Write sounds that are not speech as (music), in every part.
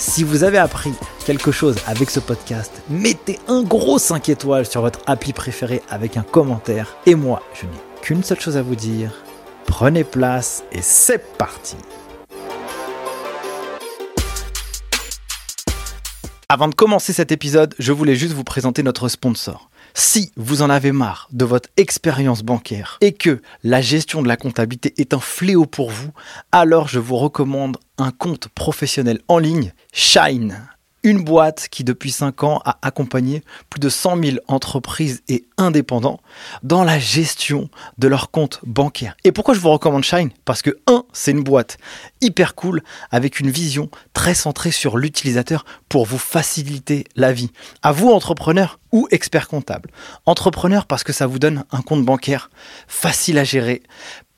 Si vous avez appris quelque chose avec ce podcast, mettez un gros 5 étoiles sur votre appli préféré avec un commentaire. Et moi, je n'ai qu'une seule chose à vous dire. Prenez place et c'est parti Avant de commencer cet épisode, je voulais juste vous présenter notre sponsor. Si vous en avez marre de votre expérience bancaire et que la gestion de la comptabilité est un fléau pour vous, alors je vous recommande un compte professionnel en ligne, Shine. Une boîte qui depuis 5 ans a accompagné plus de 100 000 entreprises et indépendants dans la gestion de leurs comptes bancaires. Et pourquoi je vous recommande Shine? Parce que 1, c'est une boîte hyper cool avec une vision très centrée sur l'utilisateur pour vous faciliter la vie. À vous entrepreneurs ou experts comptables. Entrepreneur parce que ça vous donne un compte bancaire facile à gérer,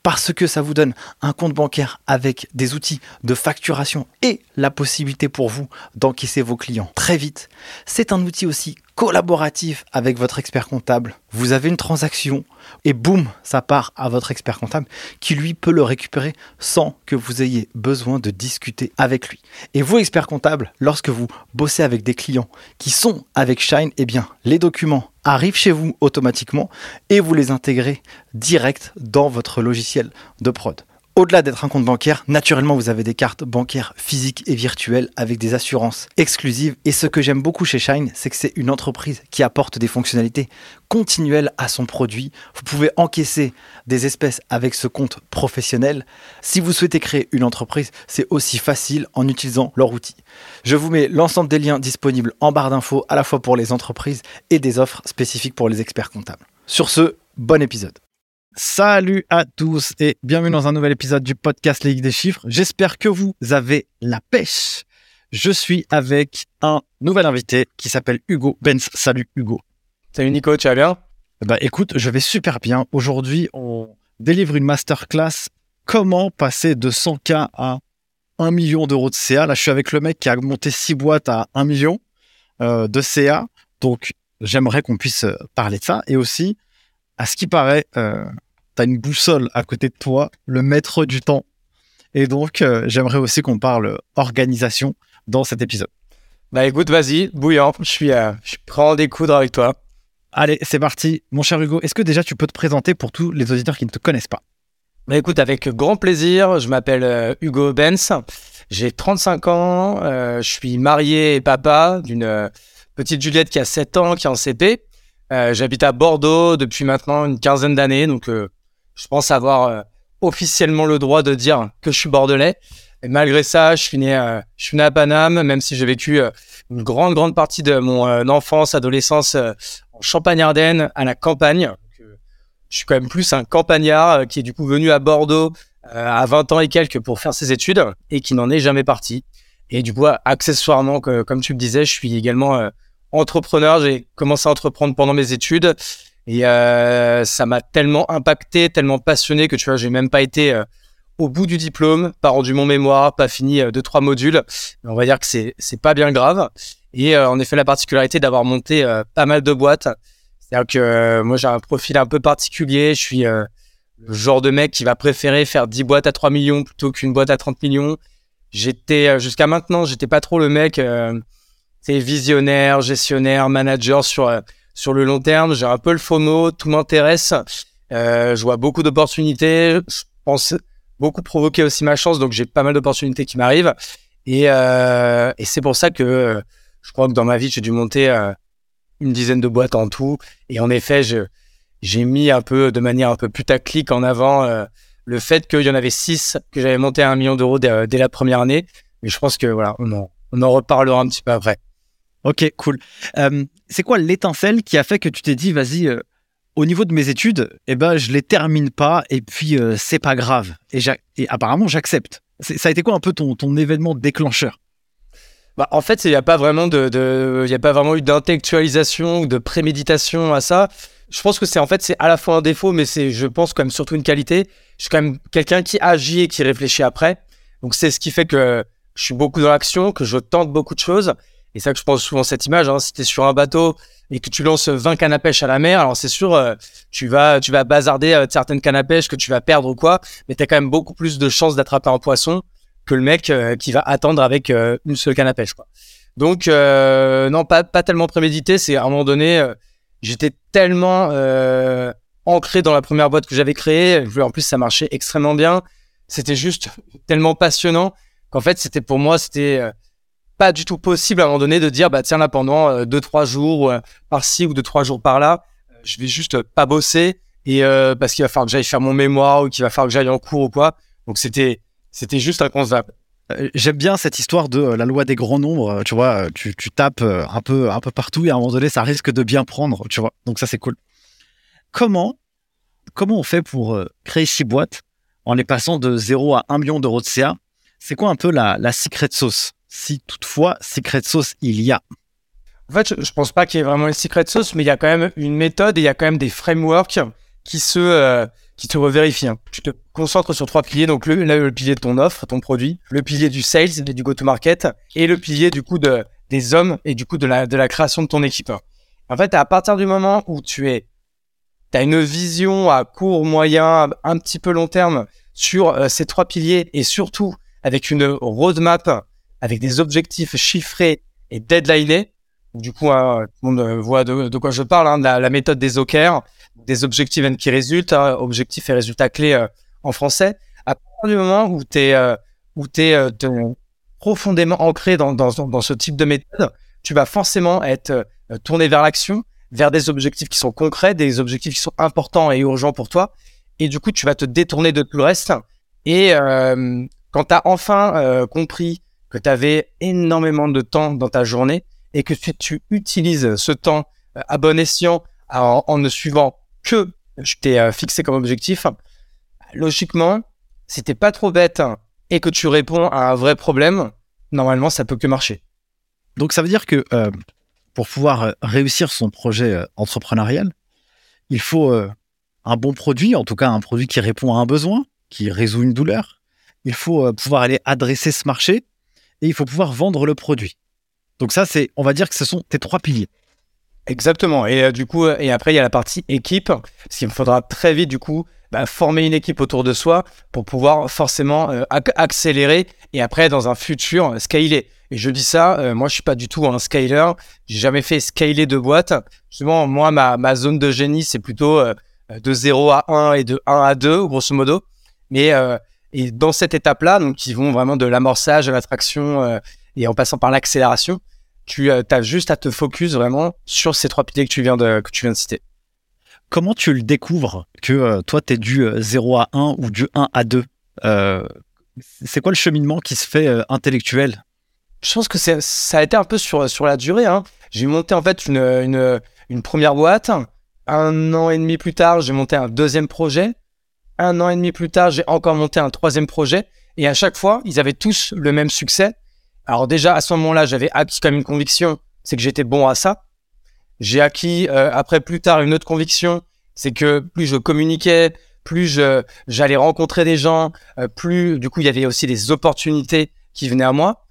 parce que ça vous donne un compte bancaire avec des outils de facturation et la possibilité pour vous d'encaisser vos clients très vite. C'est un outil aussi collaboratif avec votre expert comptable. Vous avez une transaction et boum, ça part à votre expert comptable qui lui peut le récupérer sans que vous ayez besoin de discuter avec lui. Et vous, expert comptable, lorsque vous bossez avec des clients qui sont avec Shine, eh bien, les documents arrivent chez vous automatiquement et vous les intégrez direct dans votre logiciel de prod. Au-delà d'être un compte bancaire, naturellement, vous avez des cartes bancaires physiques et virtuelles avec des assurances exclusives. Et ce que j'aime beaucoup chez Shine, c'est que c'est une entreprise qui apporte des fonctionnalités continuelles à son produit. Vous pouvez encaisser des espèces avec ce compte professionnel. Si vous souhaitez créer une entreprise, c'est aussi facile en utilisant leur outil. Je vous mets l'ensemble des liens disponibles en barre d'infos, à la fois pour les entreprises et des offres spécifiques pour les experts comptables. Sur ce, bon épisode. Salut à tous et bienvenue dans un nouvel épisode du podcast Ligue des chiffres. J'espère que vous avez la pêche. Je suis avec un nouvel invité qui s'appelle Hugo Benz. Salut Hugo. Salut Nico, tu vas bien? Bah écoute, je vais super bien. Aujourd'hui, on délivre une masterclass comment passer de 100K à 1 million d'euros de CA. Là, je suis avec le mec qui a monté 6 boîtes à 1 million euh, de CA. Donc, j'aimerais qu'on puisse parler de ça et aussi à ce qui paraît, euh, tu as une boussole à côté de toi, le maître du temps. Et donc, euh, j'aimerais aussi qu'on parle organisation dans cet épisode. Bah écoute, vas-y, bouillant, je suis, euh, je à en découdre avec toi. Allez, c'est parti. Mon cher Hugo, est-ce que déjà tu peux te présenter pour tous les auditeurs qui ne te connaissent pas? Bah écoute, avec grand plaisir, je m'appelle euh, Hugo Benz, j'ai 35 ans, euh, je suis marié et papa d'une petite Juliette qui a 7 ans, qui est en CP. Euh, J'habite à Bordeaux depuis maintenant une quinzaine d'années, donc euh, je pense avoir euh, officiellement le droit de dire que je suis bordelais. Malgré ça, je suis né, je suis né à Paname, même si j'ai vécu une grande, grande partie de mon enfance, adolescence en Champagne-Ardenne, à la campagne. Je suis quand même plus un campagnard qui est du coup venu à Bordeaux à 20 ans et quelques pour faire ses études et qui n'en est jamais parti. Et du coup, accessoirement, comme tu me disais, je suis également entrepreneur. J'ai commencé à entreprendre pendant mes études et euh, ça m'a tellement impacté, tellement passionné que tu vois, j'ai même pas été euh, au bout du diplôme, pas rendu mon mémoire, pas fini euh, deux trois modules. On va dire que c'est c'est pas bien grave. Et euh, en effet, la particularité d'avoir monté pas mal de boîtes, c'est-à-dire que moi j'ai un profil un peu particulier. Je suis le genre de mec qui va préférer faire 10 boîtes à 3 millions plutôt qu'une boîte à 30 millions. J'étais jusqu'à maintenant, j'étais pas trop le mec visionnaire, gestionnaire, manager sur euh, sur le long terme. J'ai un peu le FOMO, tout m'intéresse. Euh, je vois beaucoup d'opportunités. Je pense beaucoup provoquer aussi ma chance, donc j'ai pas mal d'opportunités qui m'arrivent. Et, euh, c'est pour ça que je crois que dans ma vie, j'ai dû monter une dizaine de boîtes en tout. Et en effet, j'ai mis un peu de manière un peu putaclic en avant le fait qu'il y en avait six que j'avais monté à un million d'euros dès, la première année. Mais je pense que voilà, on en reparlera un petit peu après. Ok, cool. Euh, c'est quoi l'étincelle qui a fait que tu t'es dit, vas-y, euh, au niveau de mes études, eh ben, je les termine pas et puis euh, c'est pas grave. Et, apparemment, j'accepte. Ça a été quoi un peu ton, événement déclencheur? Bah, en fait, il n'y a pas vraiment de, a pas vraiment eu d'intellectualisation ou de préméditation à ça. Je pense que c'est en fait c'est à la fois un défaut, mais c'est je pense quand même surtout une qualité. Je suis quand même quelqu'un qui agit et qui réfléchit après. Donc c'est ce qui fait que je suis beaucoup dans l'action, que je tente beaucoup de choses. Et ça que je pense souvent cette image. Hein, si tu es sur un bateau et que tu lances 20 cannes à pêche à la mer, alors c'est sûr, euh, tu vas tu vas bazarder euh, certaines cannes à pêche que tu vas perdre ou quoi, mais tu as quand même beaucoup plus de chances d'attraper un poisson que le mec euh, qui va attendre avec une seule canne à pêche. Quoi. Donc, non, pas, pas tellement prémédité. C'est à un moment donné, j'étais tellement ancré dans la première boîte que j'avais créée. En plus, ça marchait extrêmement bien. C'était juste tellement passionnant qu'en fait, c'était pour moi, c'était pas du tout possible à un moment donné de dire, bah tiens là, pendant deux trois jours par-ci ou deux trois jours par-là, je vais juste pas bosser et parce qu'il va falloir que j'aille faire mon mémoire ou qu'il va falloir que j'aille en cours ou quoi. Donc c'était c'était juste inconcevable. Euh, j'aime bien cette histoire de euh, la loi des grands nombres. Euh, tu vois, tu, tapes un peu, un peu partout et à un moment donné, ça risque de bien prendre. Tu vois, donc ça c'est cool. Comment, comment on fait pour créer six boîtes en les passant de 0 à 1 million d'euros de CA C'est quoi un peu la, la secret sauce? Si toutefois secret sauce il y a. En fait, je, ne pense pas qu'il y ait vraiment une secret sauce, mais il y a quand même une méthode et il y a quand même des frameworks qui se qui te revérifie. Hein. Tu te concentres sur trois piliers. Donc, le, le, pilier de ton offre, ton produit, le pilier du sales et du go-to-market, et le pilier du coup de, des hommes et du coup de la, de la création de ton équipe. En fait, à partir du moment où tu es, as une vision à court, moyen, un petit peu long terme sur euh, ces trois piliers et surtout avec une roadmap, avec des objectifs chiffrés et deadlinés. Du coup, hein, tout le monde voit de, de quoi je parle, hein, la, la, méthode des OKR des objectifs qui résultent, hein, objectifs et résultats clés euh, en français. À partir du moment où tu es, euh, où es, euh, profondément ancré dans, dans, dans, ce type de méthode, tu vas forcément être tourné vers l'action, vers des objectifs qui sont concrets, des objectifs qui sont importants et urgents pour toi. Et du coup, tu vas te détourner de tout le reste. Et quand tu as enfin compris que tu avais énormément de temps dans ta journée et que tu, tu utilises ce temps à bon escient en, ne suivant que je t'ai euh, fixé comme objectif, logiquement, si t'es pas trop bête et que tu réponds à un vrai problème, normalement, ça peut que marcher. Donc, ça veut dire que euh, pour pouvoir euh, réussir son projet entrepreneurial, il faut un bon produit, en tout cas un produit qui répond à un besoin, qui résout une douleur. Il faut pouvoir aller adresser ce marché et il faut pouvoir vendre le produit. Donc ça, c'est, on va dire que ce sont tes trois piliers. Exactement. Et euh, du coup, euh, et après, il y a la partie équipe, parce qu'il faudra très vite, du coup, bah, former une équipe autour de soi pour pouvoir forcément euh, accélérer et après, dans un futur, scaler. Et je dis ça, moi, je suis pas du tout un scaler. J'ai jamais fait scaler de boîte. Justement, moi, ma, ma zone de génie, c'est plutôt de 0 à 1 et de 1 à 2, grosso modo. Mais et dans cette étape-là, donc, ils vont vraiment de l'amorçage à l'attraction et en passant par l'accélération tu euh, as juste à te focus vraiment sur ces trois piliers que tu viens de, que tu viens de citer. Comment tu le découvres que euh, toi, tu es du 0 euh, à 1 ou du 1 à 2 C'est quoi le cheminement qui se fait intellectuel? Je pense que ça a été un peu sur, sur la durée. Hein. J'ai monté en fait une, une, une, première boîte. Un an et demi plus tard, j'ai monté un deuxième projet. Un an et demi plus tard, j'ai encore monté un troisième projet. Et à chaque fois, ils avaient tous le même succès. Alors déjà, à ce moment-là, j'avais acquis même une conviction, c'est que j'étais bon à ça. J'ai acquis euh, après plus tard une autre conviction, c'est que plus je communiquais, plus j'allais rencontrer des gens, euh, plus du coup il y avait aussi des opportunités qui venaient à moi.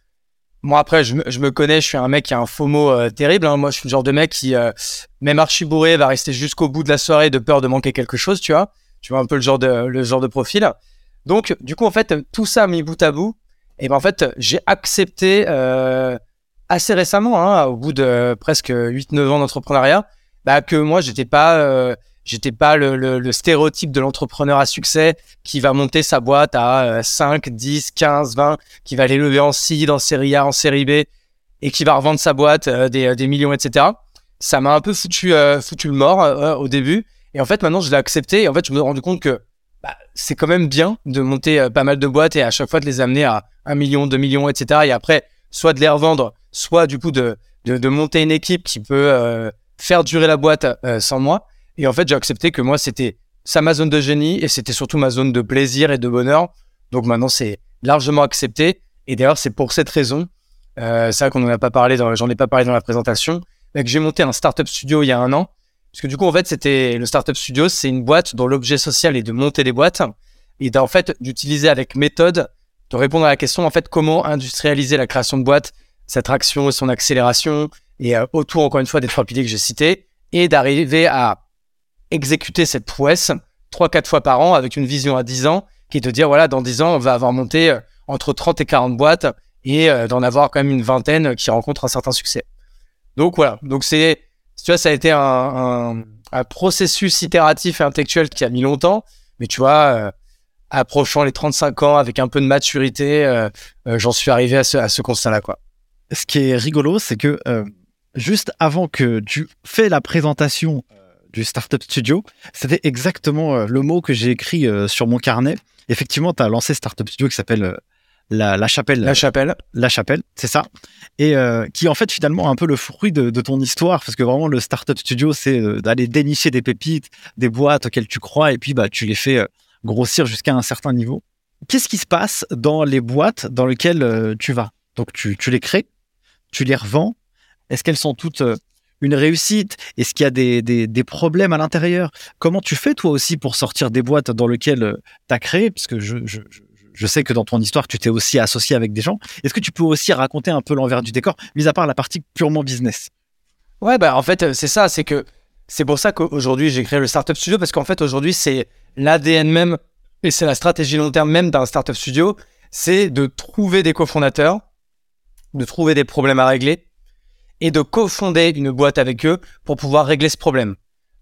Moi après, je, je me connais, je suis un mec qui a un mot euh, terrible. Hein. Moi, je suis le genre de mec qui, même archi bourré, va rester jusqu'au bout de la soirée de peur de manquer quelque chose, tu vois. Tu vois un peu le genre de le genre de profil. Donc, du coup, en fait, tout ça mis bout à bout, et ben en fait, j'ai accepté euh, assez récemment, hein, au bout de presque 8-9 ans d'entrepreneuriat, bah, que moi, j'étais pas, euh, j'étais pas le, le, le, stéréotype de l'entrepreneur à succès qui va monter sa boîte à 5, 10, 15, 20, qui va aller lever en C, en série A, en série B, et qui va revendre sa boîte euh, des, des, millions, etc. Ça m'a un peu foutu, euh, foutu le mort au début. Et en fait, maintenant, je l'ai accepté. Et en fait, je me suis rendu compte que bah, c'est quand même bien de monter euh, pas mal de boîtes et à chaque fois de les amener à 1 million, 2 millions, etc. Et après, soit de les revendre, soit du coup de, de, monter une équipe qui peut euh, faire durer la boîte euh, sans moi. Et en fait, j'ai accepté que moi, c'était ça ma zone de génie et c'était surtout ma zone de plaisir et de bonheur. Donc maintenant, c'est largement accepté. Et d'ailleurs, c'est pour cette raison, euh, c'est vrai qu'on n'en a pas parlé, j'en ai pas parlé dans la présentation, mais que j'ai monté un startup studio il y a un an. Parce que du coup, en fait, c'était le startup studio, c'est une boîte dont l'objet social est de monter des boîtes et fait d'utiliser avec méthode de répondre à la question en fait comment industrialiser la création de boîtes, sa traction et son accélération et euh, autour encore une fois des trois piliers que j'ai cités et d'arriver à exécuter cette prouesse trois quatre fois par an avec une vision à 10 ans qui est de dire voilà dans 10 ans on va avoir monté euh, entre 30 et 40 boîtes et euh, d'en avoir quand même une vingtaine qui rencontrent un certain succès. Donc voilà, donc c'est tu vois ça a été un, processus itératif et intellectuel qui a mis longtemps, mais tu vois approchant les 35 ans avec un peu de maturité, euh, euh, j'en suis arrivé à ce, à ce constat-là. Quoi. Ce qui est rigolo, c'est que euh, juste avant que tu fais la présentation du Startup Studio, c'était exactement le mot que j'ai écrit sur mon carnet. Effectivement, tu as lancé Startup Studio qui s'appelle la, la, Chapelle. La Chapelle. La Chapelle, c'est ça. Et qui en fait finalement un peu le fruit de, de, ton histoire, parce que vraiment le Startup Studio, c'est d'aller dénicher des pépites, des boîtes auxquelles tu crois, et puis bah, tu les fais grossir jusqu'à un certain niveau. Qu'est-ce qui se passe dans les boîtes dans lesquelles euh, tu vas? Donc tu, les crées, tu les revends. Est-ce qu'elles sont toutes euh, une réussite? Est-ce qu'il y a des, problèmes à l'intérieur? Comment tu fais toi aussi pour sortir des boîtes dans lesquelles euh, tu as créé? Parce que je, je, sais que dans ton histoire, tu t'es aussi associé avec des gens. Est-ce que tu peux aussi raconter un peu l'envers du décor, mis à part la partie purement business? Ouais, bah en fait, c'est ça, c'est que c'est pour ça qu'aujourd'hui j'ai créé le Startup Studio parce qu'en fait aujourd'hui c'est l'ADN même et c'est la stratégie long terme même d'un startup studio, c'est de trouver des cofondateurs, de trouver des problèmes à régler et de cofonder une boîte avec eux pour pouvoir régler ce problème.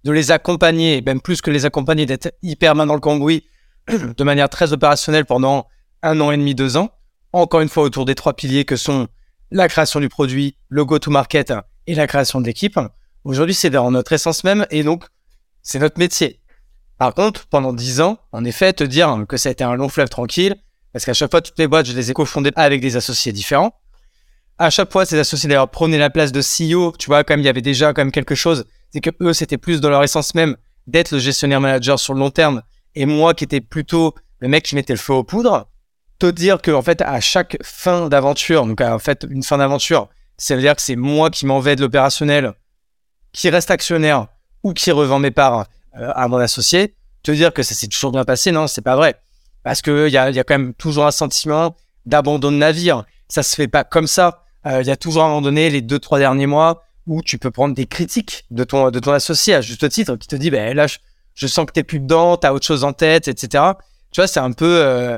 De les accompagner, même plus que les accompagner, d'être hyper main dans le cambouis (clears throat) de manière très opérationnelle pendant un an et demi, deux ans. Encore une fois, autour des trois piliers que sont la création du produit, le go-to-market et la création de l'équipe. Aujourd'hui, c'est dans notre essence même et donc c'est notre métier. Par contre, pendant 10 ans, en effet, te dire que ça a été un long fleuve tranquille, parce qu'à chaque fois, toutes les boîtes, je les ai cofondées avec des associés différents. À chaque fois, ces associés d'ailleurs prenaient la place de CEO. Tu vois, comme il y avait déjà quand même quelque chose, c'est que eux, c'était plus dans leur essence même d'être le gestionnaire manager sur le long terme, et moi qui étais plutôt le mec qui mettait le feu aux poudres. Te dire que en fait, à chaque fin d'aventure, donc en fait une fin d'aventure, ça veut dire que c'est moi qui m'en vais de l'opérationnel, qui reste actionnaire ou qui revend mes parts euh, à mon associé, te dire que ça s'est toujours bien passé, non, c'est pas vrai. Parce qu'il y y a quand même toujours un sentiment d'abandon de navire. Ça se fait pas comme ça. Euh, il y a toujours à un moment donné, les deux, trois derniers mois, où tu peux prendre des critiques de ton, de ton associé à juste titre, qui te dit, ben là, sens que t'es plus dedans, t'as autre chose en tête, etc. Tu vois, c'est un peu, euh,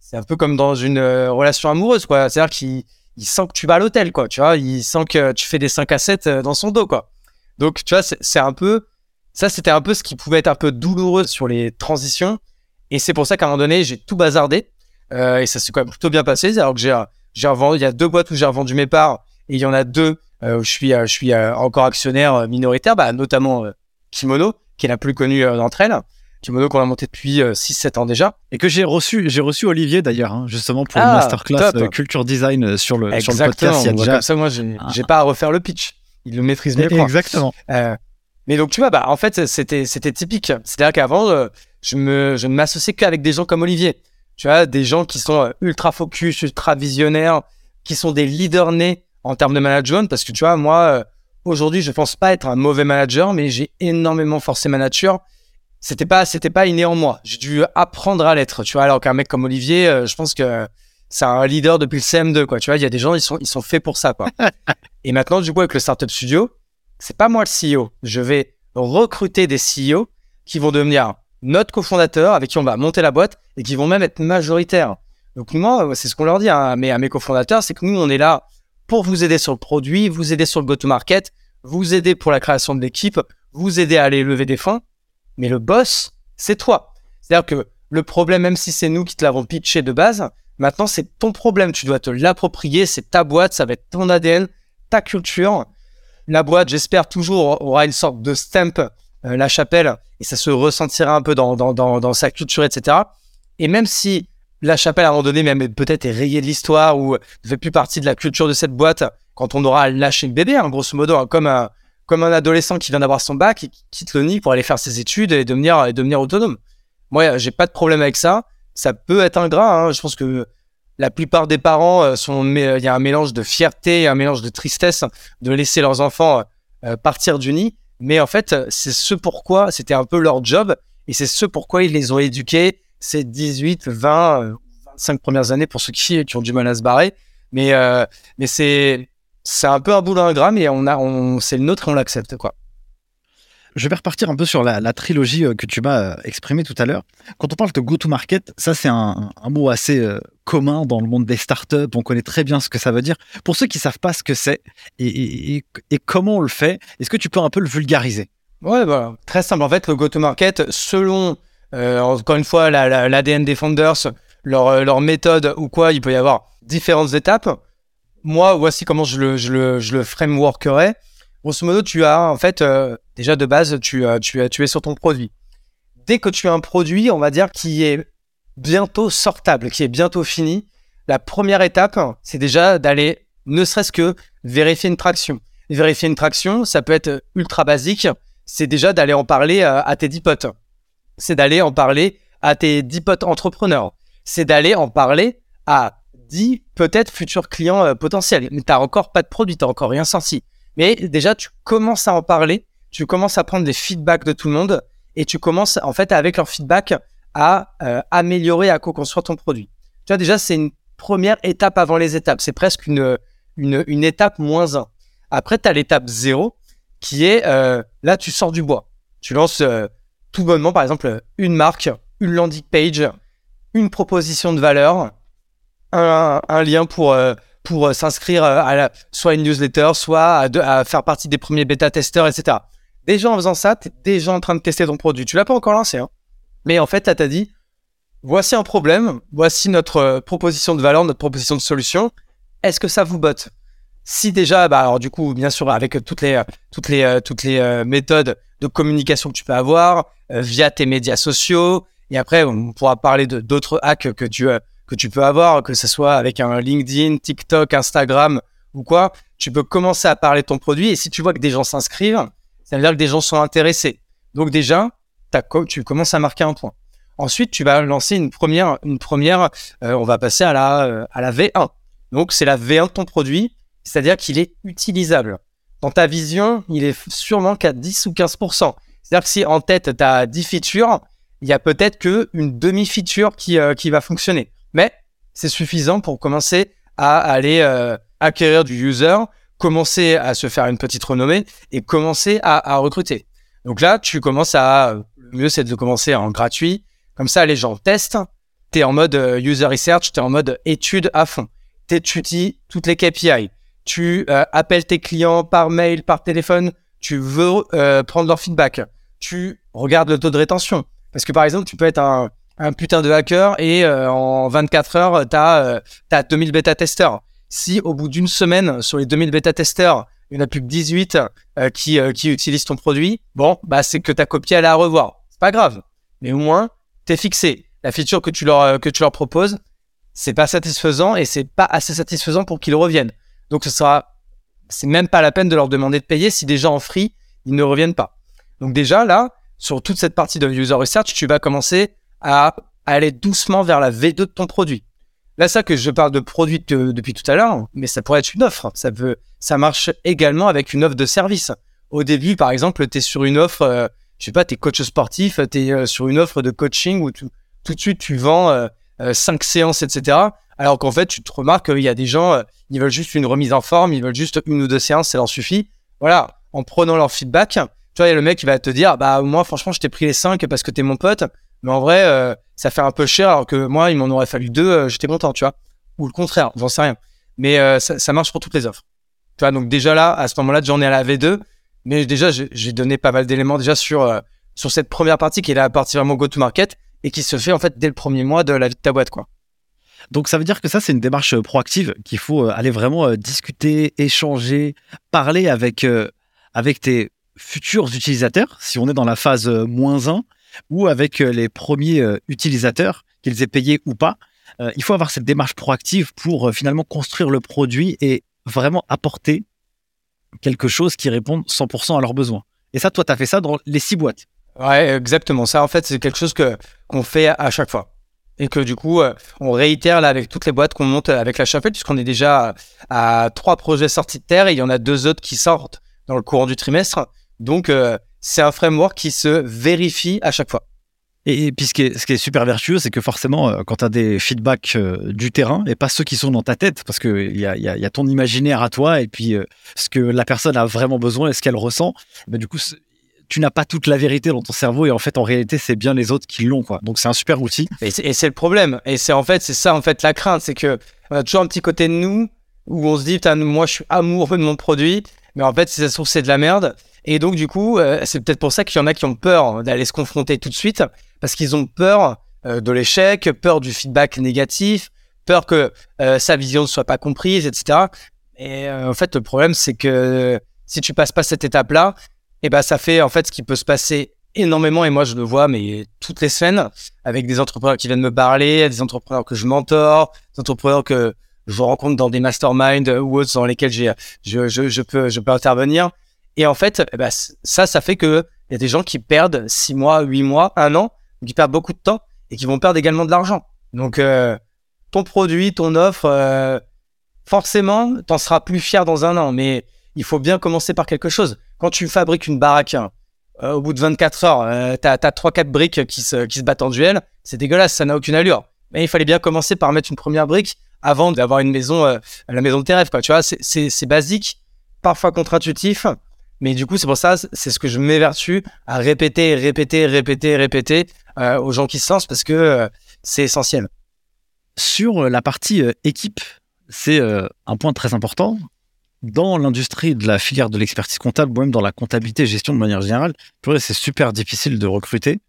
c'est un peu comme dans une relation amoureuse, quoi. C'est-à-dire qu'il il sent que tu vas à l'hôtel, quoi. Tu vois, il sent que tu fais des 5 à 7 dans son dos, quoi. Donc, tu vois, c'est un peu ça, c'était un peu ce qui pouvait être un peu douloureux sur les transitions. Et c'est pour ça qu'à un moment donné, j'ai tout bazardé. Euh, et ça s'est quand même plutôt bien passé. Alors que j'ai, j'ai revendu, il y a deux boîtes où j'ai revendu mes parts et il y en a deux euh, où je suis, euh, je suis encore actionnaire minoritaire, bah, notamment Kimono, qui est la plus connue d'entre elles. Kimono qu'on a monté depuis 6-7 ans déjà. Et que j'ai reçu, j'ai reçu Olivier d'ailleurs, hein, justement pour une ah, masterclass culture design sur le, sur le podcast. Il Comme ça, moi, j'ai, ah. pas à refaire le pitch. Il le maîtrise mieux. Exactement. Mais donc, tu vois, bah, en fait, c'était, c'était typique. C'est-à-dire qu'avant, euh, je, me, je ne m'associais qu'avec des gens comme Olivier. Tu vois, des gens qui sont euh, ultra focus, ultra visionnaires, qui sont des leaders nés en termes de management. Parce que, tu vois, moi, euh, aujourd'hui, je pense pas être un mauvais manager, mais j'ai énormément forcé ma nature. C'était pas, c'était pas inné en moi. J'ai dû apprendre à l'être. Tu vois, alors qu'un mec comme Olivier, je pense que c'est un leader depuis le CM2, quoi. Tu vois, il y a des gens, ils sont, ils sont faits pour ça, quoi. (laughs) Et maintenant, du coup, avec le Startup Studio, c'est pas moi le CEO. Je vais recruter des CEO qui vont devenir notre cofondateur, avec qui on va monter la boîte et qui vont même être majoritaires. Donc moi, c'est ce qu'on leur dit hein, mes, à mes cofondateurs, c'est que nous, on est là pour vous aider sur le produit, vous aider sur le go-to-market, vous aider pour la création de l'équipe, vous aider à aller lever des fonds. Mais le boss, c'est toi. C'est-à-dire que le problème, même si c'est nous qui te l'avons pitché de base, maintenant c'est ton problème. Tu dois te l'approprier, c'est ta boîte, ça va être ton ADN, ta culture la boîte, j'espère toujours, aura une sorte de stamp la chapelle et ça se ressentira un peu dans, dans, dans, dans, sa culture, etc. Et même si la chapelle, à un moment donné, peut-être est rayée de l'histoire ou ne fait plus partie de la culture de cette boîte quand on aura lâché le bébé, hein, grosso modo, hein, comme, un, comme un adolescent qui vient d'avoir son bac et qui quitte le nid pour aller faire ses études et devenir, et devenir autonome. Moi, j'ai pas de problème avec ça. Ça peut être ingrat. Hein. Je pense que la plupart des parents euh, sont, il y a un mélange de fierté, un mélange de tristesse de laisser leurs enfants euh, partir du nid. Mais en fait, c'est ce pourquoi c'était un peu leur job et c'est ce pourquoi ils les ont éduqués ces 18, 20, 25 premières années pour ceux qui, qui ont du mal à se barrer. Mais, euh, mais c'est, c'est un peu un boulot ingrat, mais on a, on, c'est le nôtre et on l'accepte, quoi. Je vais repartir un peu sur la, trilogie euh, que tu m'as euh, exprimée tout à l'heure. Quand on parle de go-to-market, ça c'est un, mot assez euh, commun dans le monde des startups. On connaît très bien ce que ça veut dire. Pour ceux qui savent pas ce que c'est et, comment on le fait, est-ce que tu peux un peu le vulgariser? Ouais, bah, très simple. En fait, le go-to-market, selon encore une fois l'ADN des founders, leur, leur méthode ou quoi, il peut y avoir différentes étapes. Moi, voici comment je le, je le, je le frameworkerais. Grosso modo, tu as en fait euh, déjà de base, tu, euh, tu, tu es sur ton produit. Dès que tu as un produit, on va dire qui est bientôt sortable, qui est bientôt fini, la première étape, c'est déjà d'aller ne serait-ce que vérifier une traction. Vérifier une traction, ça peut être ultra basique. C'est déjà d'aller en parler euh, à tes 10 potes. C'est d'aller en parler à tes 10 potes entrepreneurs. C'est d'aller en parler à 10 peut-être futurs clients potentiels. Mais tu n'as encore pas de produit, tu n'as encore rien sorti. Mais déjà, tu commences à en parler, tu commences à prendre des feedbacks de tout le monde et tu commences, en fait, avec leur feedback, à euh, améliorer, à co-construire ton produit. Tu vois, déjà, c'est une première étape avant les étapes. C'est presque une, étape moins 1. Après, tu as l'étape 0 qui est euh, là, tu sors du bois. Tu lances euh, tout bonnement, par exemple, une marque, une landing page, une proposition de valeur, un, lien pour pour euh, s'inscrire euh, à la, soit une newsletter, soit à, faire partie des premiers bêta-testeurs, etc. Déjà en faisant ça, tu es déjà en train de tester ton produit. Tu l'as pas encore lancé, hein. mais en fait, tu as dit, voici un problème, voici notre euh, proposition de valeur, notre proposition de solution. Est-ce que ça vous botte? Si déjà, bah alors du coup, bien sûr, avec toutes les méthodes de communication que tu peux avoir via tes médias sociaux, et après, on pourra parler de d'autres hacks que tu que tu peux avoir, que ce soit avec un LinkedIn, TikTok, Instagram ou quoi, tu peux commencer à parler de ton produit et si tu vois que des gens s'inscrivent, ça veut dire que des gens sont intéressés. Donc déjà, tu commences à marquer un point. Ensuite, tu vas lancer une première, une première euh, on va passer à la, euh, à la V1. Donc c'est la V1 de ton produit, c'est-à-dire qu'il est utilisable. Dans ta vision, il est sûrement qu'à 10 ou 15%. C'est-à-dire que si en tête, tu as 10 features, il y a peut-être qu'une demi-feature qui, euh, qui va fonctionner. Mais c'est suffisant pour commencer à aller euh, acquérir du user, commencer à se faire une petite renommée et commencer à, recruter. Donc là, tu commences à, le mieux c'est de commencer en gratuit, comme ça les gens testent, tu es en mode euh, user research, tu es en mode étude à fond, tu étudies toutes les KPI, tu euh, appelles tes clients par mail, par téléphone, tu veux prendre leur feedback, tu regardes le taux de rétention. Parce que par exemple, tu peux être un, putain de hacker et euh, en 24 heures, tu as, as, 2000 bêta-testeurs. Si au bout d'une semaine, sur les 2000 bêta-testeurs, il n'y en a plus que 18 euh, qui, euh, qui utilisent ton produit, bon, bah c'est que ta copie elle à revoir. C'est pas grave. Mais au moins, tu fixé. La feature que tu leur, que tu leur proposes, c'est pas satisfaisant et c'est pas assez satisfaisant pour qu'ils reviennent. Donc ce sera, c'est même pas la peine de leur demander de payer si déjà en free, ils ne reviennent pas. Donc déjà là, sur toute cette partie de user research, tu vas commencer à aller doucement vers la V2 de ton produit. Là, ça que je parle de produit depuis tout à l'heure, mais ça pourrait être une offre. Ça veut, ça marche également avec une offre de service. Au début, par exemple, tu es sur une offre, euh, je sais pas, tu es coach sportif, tu es euh, sur une offre de coaching où tout, de suite tu vends euh, euh cinq séances, etc. Alors qu'en fait, tu te remarques qu'il y a des gens, ils veulent juste une remise en forme, ils veulent juste une ou deux séances, ça leur suffit. Voilà, en prenant leur feedback, tu vois, il y a le mec qui va te dire, bah moi, franchement, je t'ai pris les cinq parce que tu es mon pote. Mais en vrai, euh, ça fait un peu cher, alors que moi, il m'en aurait fallu deux, euh, j'étais content, tu vois. Ou le contraire, j'en sais rien. Mais euh, ça, ça, marche pour toutes les offres. Tu vois, donc déjà là, à ce moment-là, j'en ai à la V2. Mais déjà, j'ai donné pas mal d'éléments déjà sur, sur cette première partie qui est la partie vraiment go-to-market et qui se fait en fait dès le premier mois de la vie de ta boîte, quoi. Donc ça veut dire que ça, c'est une démarche proactive qu'il faut aller vraiment discuter, échanger, parler avec, avec tes futurs utilisateurs, si on est dans la phase euh, moins 1, ou avec euh, les premiers euh, utilisateurs, qu'ils aient payé ou pas. il faut avoir cette démarche proactive pour finalement construire le produit et vraiment apporter quelque chose qui réponde 100% à leurs besoins. Et ça, toi, tu as fait ça dans les six boîtes. Ouais, exactement. Ça, en fait, c'est quelque chose que qu'on fait à chaque fois. Et que du coup, on réitère là avec toutes les boîtes qu'on monte avec la chapelle, puisqu'on est déjà à, trois projets sortis de terre et il y en a deux autres qui sortent dans le courant du trimestre. Donc, c'est un framework qui se vérifie à chaque fois. Et, puis ce qui, est, super vertueux, c'est que forcément, euh, quand tu as des feedbacks euh, du terrain, et pas ceux qui sont dans ta tête, parce qu'il y a, y, a, ton imaginaire à toi, et puis euh, ce que la personne a vraiment besoin et ce qu'elle ressent, bah, du coup, tu n'as pas toute la vérité dans ton cerveau, et en fait, en réalité, c'est bien les autres qui l'ont. quoi. Donc c'est un super outil. Et c'est le problème. Et c'est en fait, c'est ça en fait la crainte, c'est que on a toujours un petit côté de nous où on se dit, moi je suis amoureux de mon produit, mais en fait, si ça se trouve, c'est de la merde. Et donc, du coup, c'est peut-être pour ça qu'il y en a qui ont peur d'aller se confronter tout de suite parce qu'ils ont peur euh, de l'échec, peur du feedback négatif, peur que euh, sa vision ne soit pas comprise, etc. Et euh, en fait, le problème, c'est que si tu passes pas cette étape-là, et eh ben, ça fait en fait ce qui peut se passer énormément. Et moi, je le vois, mais toutes les semaines, avec des entrepreneurs qui viennent me parler, des entrepreneurs que je mentor, des entrepreneurs que je rencontre dans des masterminds ou autres dans lesquels je, je, je, peux, je peux intervenir. Et en fait, eh ben, ça, ça fait que il y a des gens qui perdent six mois, huit mois, un an qui perdent beaucoup de temps et qui vont perdre également de l'argent. Donc, euh, ton produit, ton offre, euh, forcément, t'en seras plus fier dans un an. Mais il faut bien commencer par quelque chose. Quand tu fabriques une baraque, euh, au bout de 24 heures, euh, t'as as 3-4 briques qui se, battent en duel. C'est dégueulasse, ça n'a aucune allure. Mais il fallait bien commencer par mettre une première brique avant d'avoir une maison, la maison de tes rêves. Quoi. Tu vois, c'est basique, parfois contre-intuitif. Mais du coup, c'est pour ça, c'est ce que je m'évertue à répéter, répéter, répéter, répéter euh, aux gens qui se lancent parce que euh, c'est essentiel. Sur euh, la partie équipe, c'est un point très important. Dans l'industrie de la filière de l'expertise comptable, ou même dans la comptabilité et gestion de manière générale, c'est super difficile de recruter.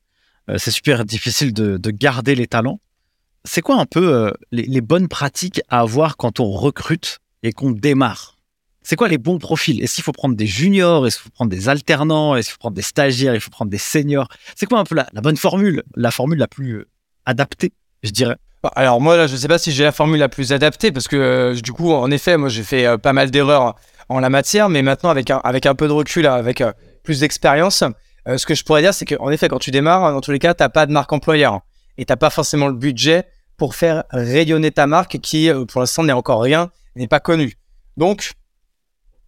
c'est super difficile de, garder les talents. C'est quoi un peu les bonnes pratiques à avoir quand on recrute et qu'on démarre? C'est quoi les bons profils? Est-ce qu'il faut prendre des juniors? Est-ce qu'il faut prendre des alternants? Est-ce qu'il faut prendre des stagiaires? Il faut prendre des seniors? C'est quoi un peu la, bonne formule La formule la plus euh, adaptée, je dirais? Alors moi là, je sais pas si j'ai la formule la plus adaptée parce que euh, du coup, en effet, moi j'ai fait euh, pas mal d'erreurs en la matière, mais maintenant avec un, avec un peu de recul, avec plus d'expérience, ce que je pourrais dire, c'est qu'en effet, quand tu démarres, dans tous les cas, t'as pas de marque employeur et t'as pas forcément le budget pour faire rayonner ta marque qui, pour l'instant, n'est encore rien, n'est pas connue. Donc,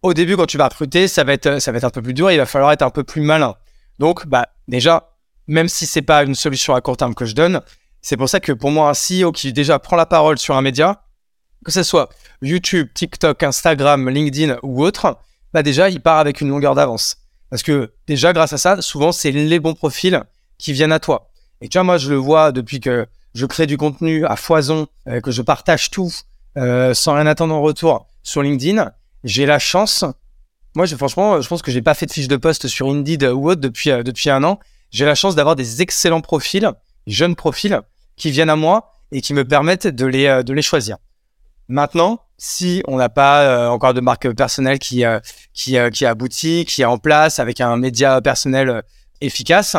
au début, quand tu vas recruter, ça va être, ça va être un peu plus dur. Il va falloir être un peu plus malin. Donc, bah, déjà, même si c'est pas une solution à court terme que je donne, c'est pour ça que pour moi, un CEO qui déjà prend la parole sur un média, que ce soit YouTube, TikTok, Instagram, LinkedIn ou autre, bah déjà, il part avec une longueur d'avance. Parce que déjà, grâce à ça, souvent, c'est les bons profils qui viennent à toi. Et tu vois, moi, je le vois depuis que je crée du contenu à foison, euh, que je partage tout euh, sans rien attendre en retour sur LinkedIn j'ai la chance. Moi, franchement, je pense que j'ai pas fait de fiche de poste sur Indeed ou autre depuis, euh, depuis un an. J'ai la chance d'avoir des excellents profils, jeunes profils, qui viennent à moi et qui me permettent de les, euh, de les choisir. Maintenant, si on n'a pas euh, encore de marque personnelle qui, qui, qui aboutit, qui est en place avec un média personnel efficace,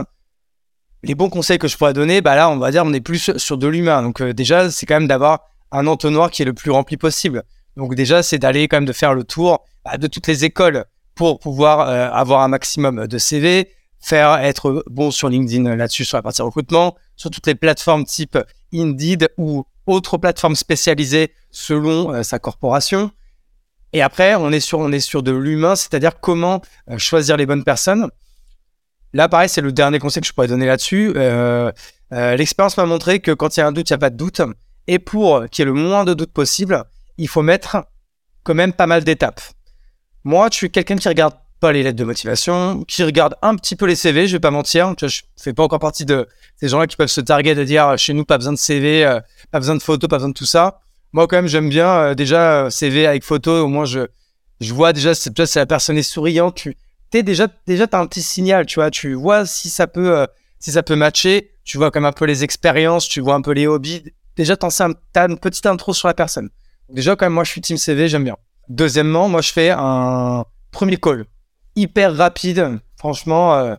les bons conseils que je pourrais donner, bah là, on va dire, on est plus sur de l'humain. Donc déjà, c'est quand même d'avoir un entonnoir qui est le plus rempli possible. Donc déjà, c'est d'aller quand même de faire le tour bah, de toutes les écoles pour pouvoir euh, avoir un maximum de CV, faire être bon sur LinkedIn là-dessus sur la partie recrutement, sur toutes les plateformes type Indeed ou autres plateformes spécialisées selon euh, sa corporation. Et après, on est sur, on est sur de l'humain, c'est-à-dire comment euh, choisir les bonnes personnes. Là, pareil, c'est le dernier conseil que je pourrais donner là-dessus. L'expérience m'a montré que quand il y a un doute, il n'y a pas de doute. Et pour qu'il y ait le moins de doutes possible, il faut mettre quand même pas mal d'étapes. Moi, je suis quelqu'un qui regarde pas les lettres de motivation, qui regarde un petit peu les CV, je vais pas mentir. Je, je fais pas encore partie de ces gens-là qui peuvent se targuer de dire chez nous pas besoin de CV, euh, pas besoin de photos, pas besoin de tout ça. Moi, quand même, j'aime bien euh, déjà euh, CV avec photo. Au moins, je je vois déjà si la personne est souriante. Tu t'es déjà déjà t'as un petit signal, tu vois. Tu vois si ça peut si ça peut matcher. Tu vois comme un peu les expériences, tu vois un peu les hobbies. Déjà, t'as une petite intro sur la personne. Déjà, quand même, moi, je suis team CV, j'aime bien. Deuxièmement, moi, je fais un premier call hyper rapide franchement, euh,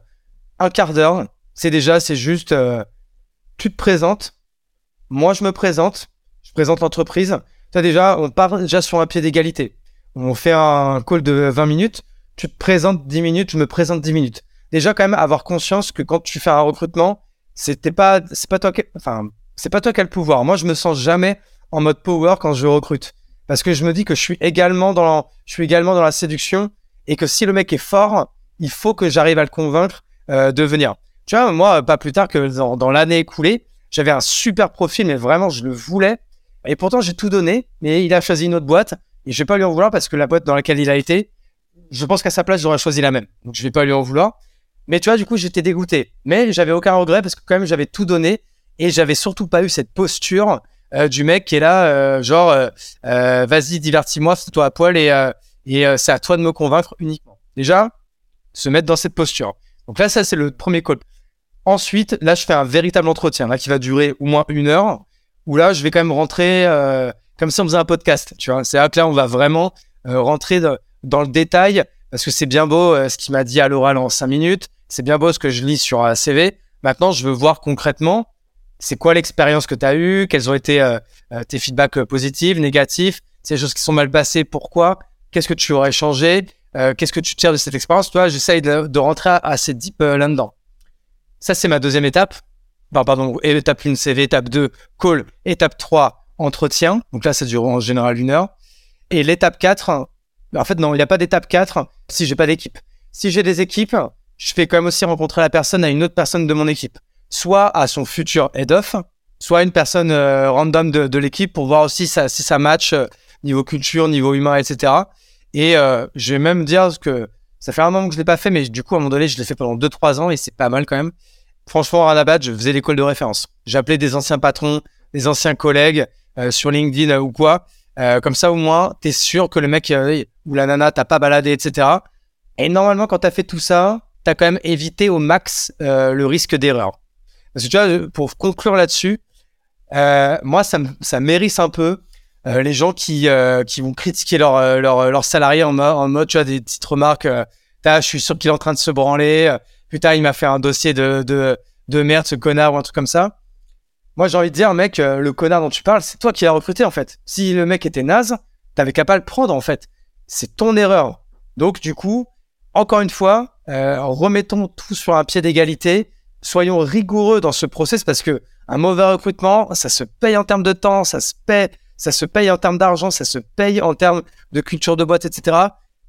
un quart d'heure, c'est déjà, c'est juste, euh, tu te présentes, moi je me présente, je présente l'entreprise. Tu déjà, on part déjà sur un pied d'égalité. On fait un call de 20 minutes, tu te présentes 10 minutes, je me présente 10 minutes. Déjà, quand même, avoir conscience que quand tu fais un recrutement, c'était pas, c'est pas toi qui, enfin, c'est pas toi qui le pouvoir. Moi, je me sens jamais en mode power quand je recrute. Parce que je me dis que je suis également dans je suis également dans la séduction et que si le mec est fort, il faut que j'arrive à le convaincre euh, de venir. Tu vois, moi, pas plus tard que dans, l'année écoulée, j'avais un super profil, mais vraiment, je le voulais. Et pourtant, j'ai tout donné, mais il a choisi une autre boîte. Et je vais pas lui en vouloir parce que la boîte dans laquelle il a été, je pense qu'à sa place, j'aurais choisi la même. Donc, je vais pas lui en vouloir. Mais tu vois, du coup, j'étais dégoûté. Mais j'avais aucun regret parce que quand même, j'avais tout donné et j'avais surtout pas eu cette posture euh, du mec qui est là, euh, genre, euh, vas-y, divertis-moi, fais-toi à poil et, et c'est à toi de me convaincre uniquement. Déjà, se mettre dans cette posture. Donc là, ça, c'est le premier call. Ensuite, là, je fais un véritable entretien, là, qui va durer au moins une heure, où là, je vais quand même rentrer comme si on faisait un podcast, tu vois. C'est là que là, on va vraiment rentrer dans le détail, parce que c'est bien beau ce qu'il m'a dit à l'oral en cinq minutes, c'est bien beau ce que je lis sur un CV. Maintenant, je veux voir concrètement c'est quoi l'expérience que tu as eue, quels ont été euh, euh, tes feedbacks euh, positifs, négatifs, ces choses qui sont mal passées, pourquoi, qu'est-ce que tu aurais changé, qu'est-ce que tu tires de cette expérience? Toi, j'essaye de, rentrer assez deep là-dedans. Ça, c'est ma deuxième étape. pardon, étape 1, CV, étape 2, call, étape 3, entretien. Donc là, ça dure en général une heure. Et l'étape 4, en fait, non, il n'y a pas d'étape 4 si j'ai pas d'équipe. Si j'ai des équipes, je fais quand même aussi rencontrer la personne à une autre personne de mon équipe soit à son futur head-off, soit une personne euh, random de, l'équipe pour voir aussi si ça match euh, niveau culture, niveau humain, etc. Et euh, je vais même dire que ça fait un moment que je l'ai pas fait, mais du coup, à un moment donné, je l'ai fait pendant 2-3 ans et c'est pas mal quand même. Franchement, à la base, je faisais l'école de référence. J'appelais des anciens patrons, des anciens collègues sur LinkedIn ou quoi. comme ça, au moins, tu es sûr que le mec ou la nana t'a pas baladé, etc. Et normalement, quand tu as fait tout ça, tu as quand même évité au max le risque d'erreur. Parce que tu vois, pour conclure là-dessus, euh, moi, ça, ça mérite un peu euh, les gens qui, euh, qui vont critiquer leurs leur, leur salariés en, mode, tu vois, des petites remarques. je suis sûr qu'il est en train de se branler. putain, il m'a fait un dossier de, de, de merde, ce connard, ou un truc comme ça. Moi, j'ai envie de dire, mec, le connard dont tu parles, c'est toi qui l'as recruté, en fait. Si le mec était naze, t'avais qu'à pas le prendre, en fait. C'est ton erreur. Donc, du coup, encore une fois, remettons tout sur un pied d'égalité soyons rigoureux dans ce process parce que un mauvais recrutement, ça se paye en termes de temps, ça se paye, ça se paye en termes d'argent, ça se paye en termes de culture de boîte, etc.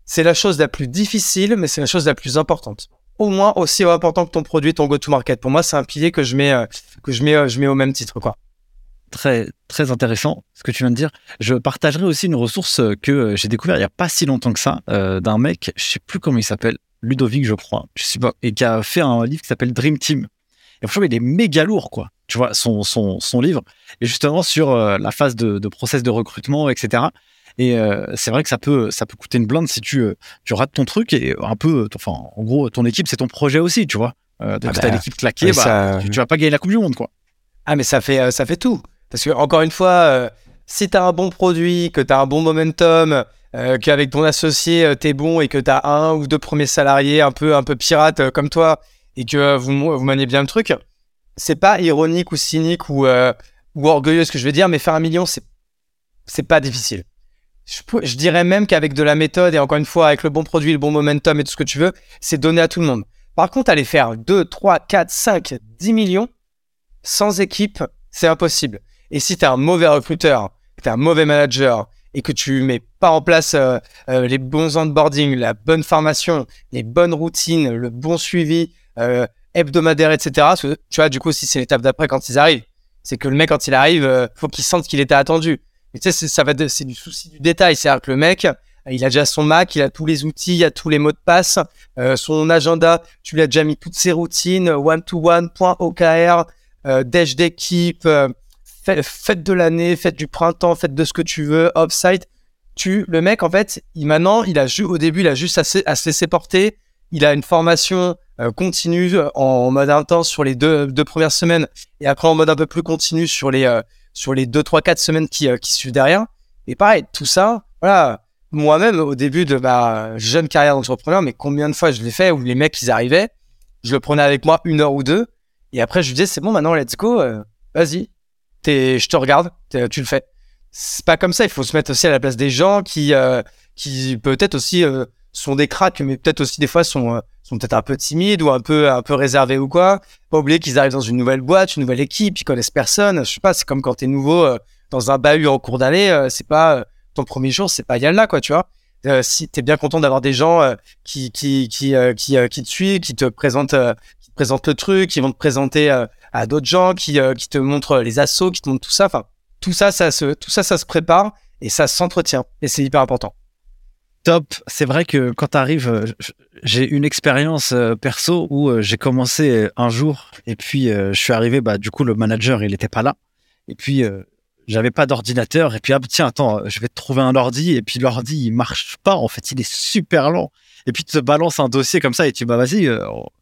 C'est la chose la plus difficile, mais c'est la chose la plus importante. Au moins aussi important que ton produit, ton go-to-market. Pour moi, c'est un pilier que je mets, euh, que je mets, euh, je mets au même titre, quoi. Très, très intéressant ce que tu viens de dire. Je partagerai aussi une ressource que j'ai découvert il n'y a pas si longtemps que ça, euh, d'un mec, je sais plus comment il s'appelle, Ludovic, je crois, et qui a fait un livre qui s'appelle Dream Team. Et franchement, il est méga lourd, quoi. Tu vois, son, son, son livre. Et justement, sur euh, la phase de, de, process de recrutement, etc. Et euh, c'est vrai que ça peut, ça peut coûter une blinde si tu, euh, tu rates ton truc et un peu, enfin, en gros, ton équipe, c'est ton projet aussi, tu vois. donc, ah si t'as bah, l'équipe claquée, bah, tu, vas pas gagner la Coupe du Monde, quoi. Ah, mais ça fait, ça fait tout. Parce que, encore une fois, si t'as un bon produit, que t'as un bon momentum, qu'avec ton associé, t'es bon et que t'as un ou deux premiers salariés un peu, un peu pirates comme toi et que vous, vous maniez bien le truc, c'est pas ironique ou cynique ou, ou orgueilleux ce que je veux dire, mais faire un million, c'est, c'est pas difficile. Je, dirais même qu'avec de la méthode et encore une fois, avec le bon produit, le bon momentum et tout ce que tu veux, c'est donné à tout le monde. Par contre, aller faire 2, 3, 4, 5, 10 millions sans équipe, c'est impossible. Et si t'es un mauvais recruteur, t'es un mauvais manager, et que tu mets pas en place euh, euh, les bons onboarding, la bonne formation, les bonnes routines, le bon suivi euh, hebdomadaire, etc. tu vois, du coup, si c'est l'étape d'après quand ils arrivent, c'est que le mec, quand il arrive, faut qu'il sente qu'il était attendu. Et tu sais, ça va, c'est du souci du détail. C'est-à-dire que le mec, il a déjà son Mac, il a tous les outils, il a tous les mots de passe, son agenda, tu lui as déjà mis toutes ses routines, one-to-one, point OKR, dash d'équipe, fête de l'année, fête du printemps, fête de ce que tu veux, offsite. Tu, le mec, en fait, il, maintenant, il a au début, il a juste à, se laisser porter. Il a une formation euh, continue euh, en, mode intense sur les deux, deux, premières semaines et après en mode un peu plus continu sur les, euh, sur les deux, trois, quatre semaines qui, qui suivent derrière. Et pareil, tout ça, voilà, moi-même, au début de ma jeune carrière d'entrepreneur, mais combien de fois je l'ai fait où les mecs, ils arrivaient, je le prenais avec moi une heure ou deux, et après, je lui disais, c'est bon, maintenant, let's go, euh, vas-y, je te regarde, tu le fais. C'est pas comme ça, il faut se mettre aussi à la place des gens qui, euh, qui peut-être aussi euh, sont des cracks, mais peut-être aussi des fois sont, sont peut-être un peu timides ou un peu, un peu réservés ou quoi. Pas oublier qu'ils arrivent dans une nouvelle boîte, une nouvelle équipe, ils connaissent personne. Je sais pas, c'est comme quand t'es nouveau dans un bahut en cours d'année, c'est pas ton premier jour, c'est pas là, quoi, tu vois. Euh, si tu es bien content d'avoir des gens euh, qui, qui, qui, euh, qui, qui, te suivent, qui te présentent, qui te présentent le truc, qui vont te présenter à d'autres gens, qui, qui te montrent les assauts, qui te montrent tout ça. Enfin, tout ça, ça se, tout ça, ça se prépare et ça s'entretient. Et c'est hyper important. Top. C'est vrai que quand tu arrives, j'ai une expérience perso où j'ai commencé un jour et puis je suis arrivé, bah, du coup, le manager, il n'était pas là. Et puis, j'avais pas d'ordinateur et puis ah tiens attends je vais te trouver un ordi et puis l'ordi il marche pas en fait il est super lent. Et puis tu te balances un dossier comme ça et tu bah vas-y euh,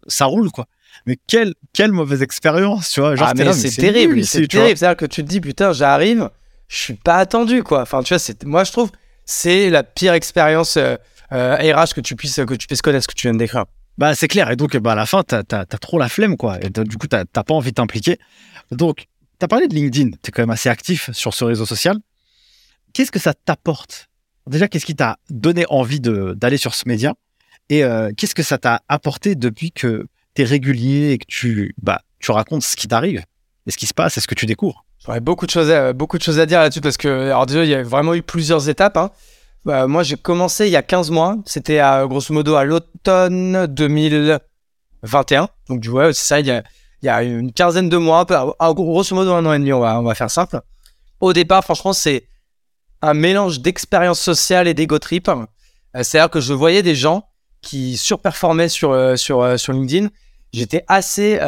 ça roule quoi. Mais quelle quelle mauvaise expérience tu vois. Genre ah, c'est terrible c'est terrible c'est à dire que tu te dis putain j'arrive je suis pas attendu quoi. Enfin tu vois c'est moi je trouve c'est la pire expérience euh, euh que tu puisses que tu puisses connaître ce que tu viens de décrire. Bah c'est clair. Et donc bah à la fin t'as as, trop la flemme quoi. Et du coup t'as pas envie de t'impliquer. Donc tu as parlé de LinkedIn, tu es quand même assez actif sur ce réseau social. Qu'est-ce que ça t'apporte? Déjà, qu'est-ce qui t'a donné envie d'aller sur ce média? Et euh, qu'est-ce que ça t'a apporté depuis que tu es régulier et que tu, bah, tu racontes ce qui t'arrive et ce qui se passe et ce que tu découvres? J'aurais beaucoup de choses à, beaucoup de choses à dire là-dessus parce que, alors déjà, il y a vraiment eu plusieurs étapes. Hein. Bah, moi, j'ai commencé il y a 15 mois. C'était grosso modo à l'automne 2021. Donc, tu vois, c'est ça, il y a il y a une quinzaine de mois, grosso modo un an et demi, on va, on va faire simple. Au départ, franchement, c'est un mélange d'expérience sociale et d'ego trip. Euh, c'est-à-dire que je voyais des gens qui surperformaient sur, euh, sur, euh, sur LinkedIn. J'étais assez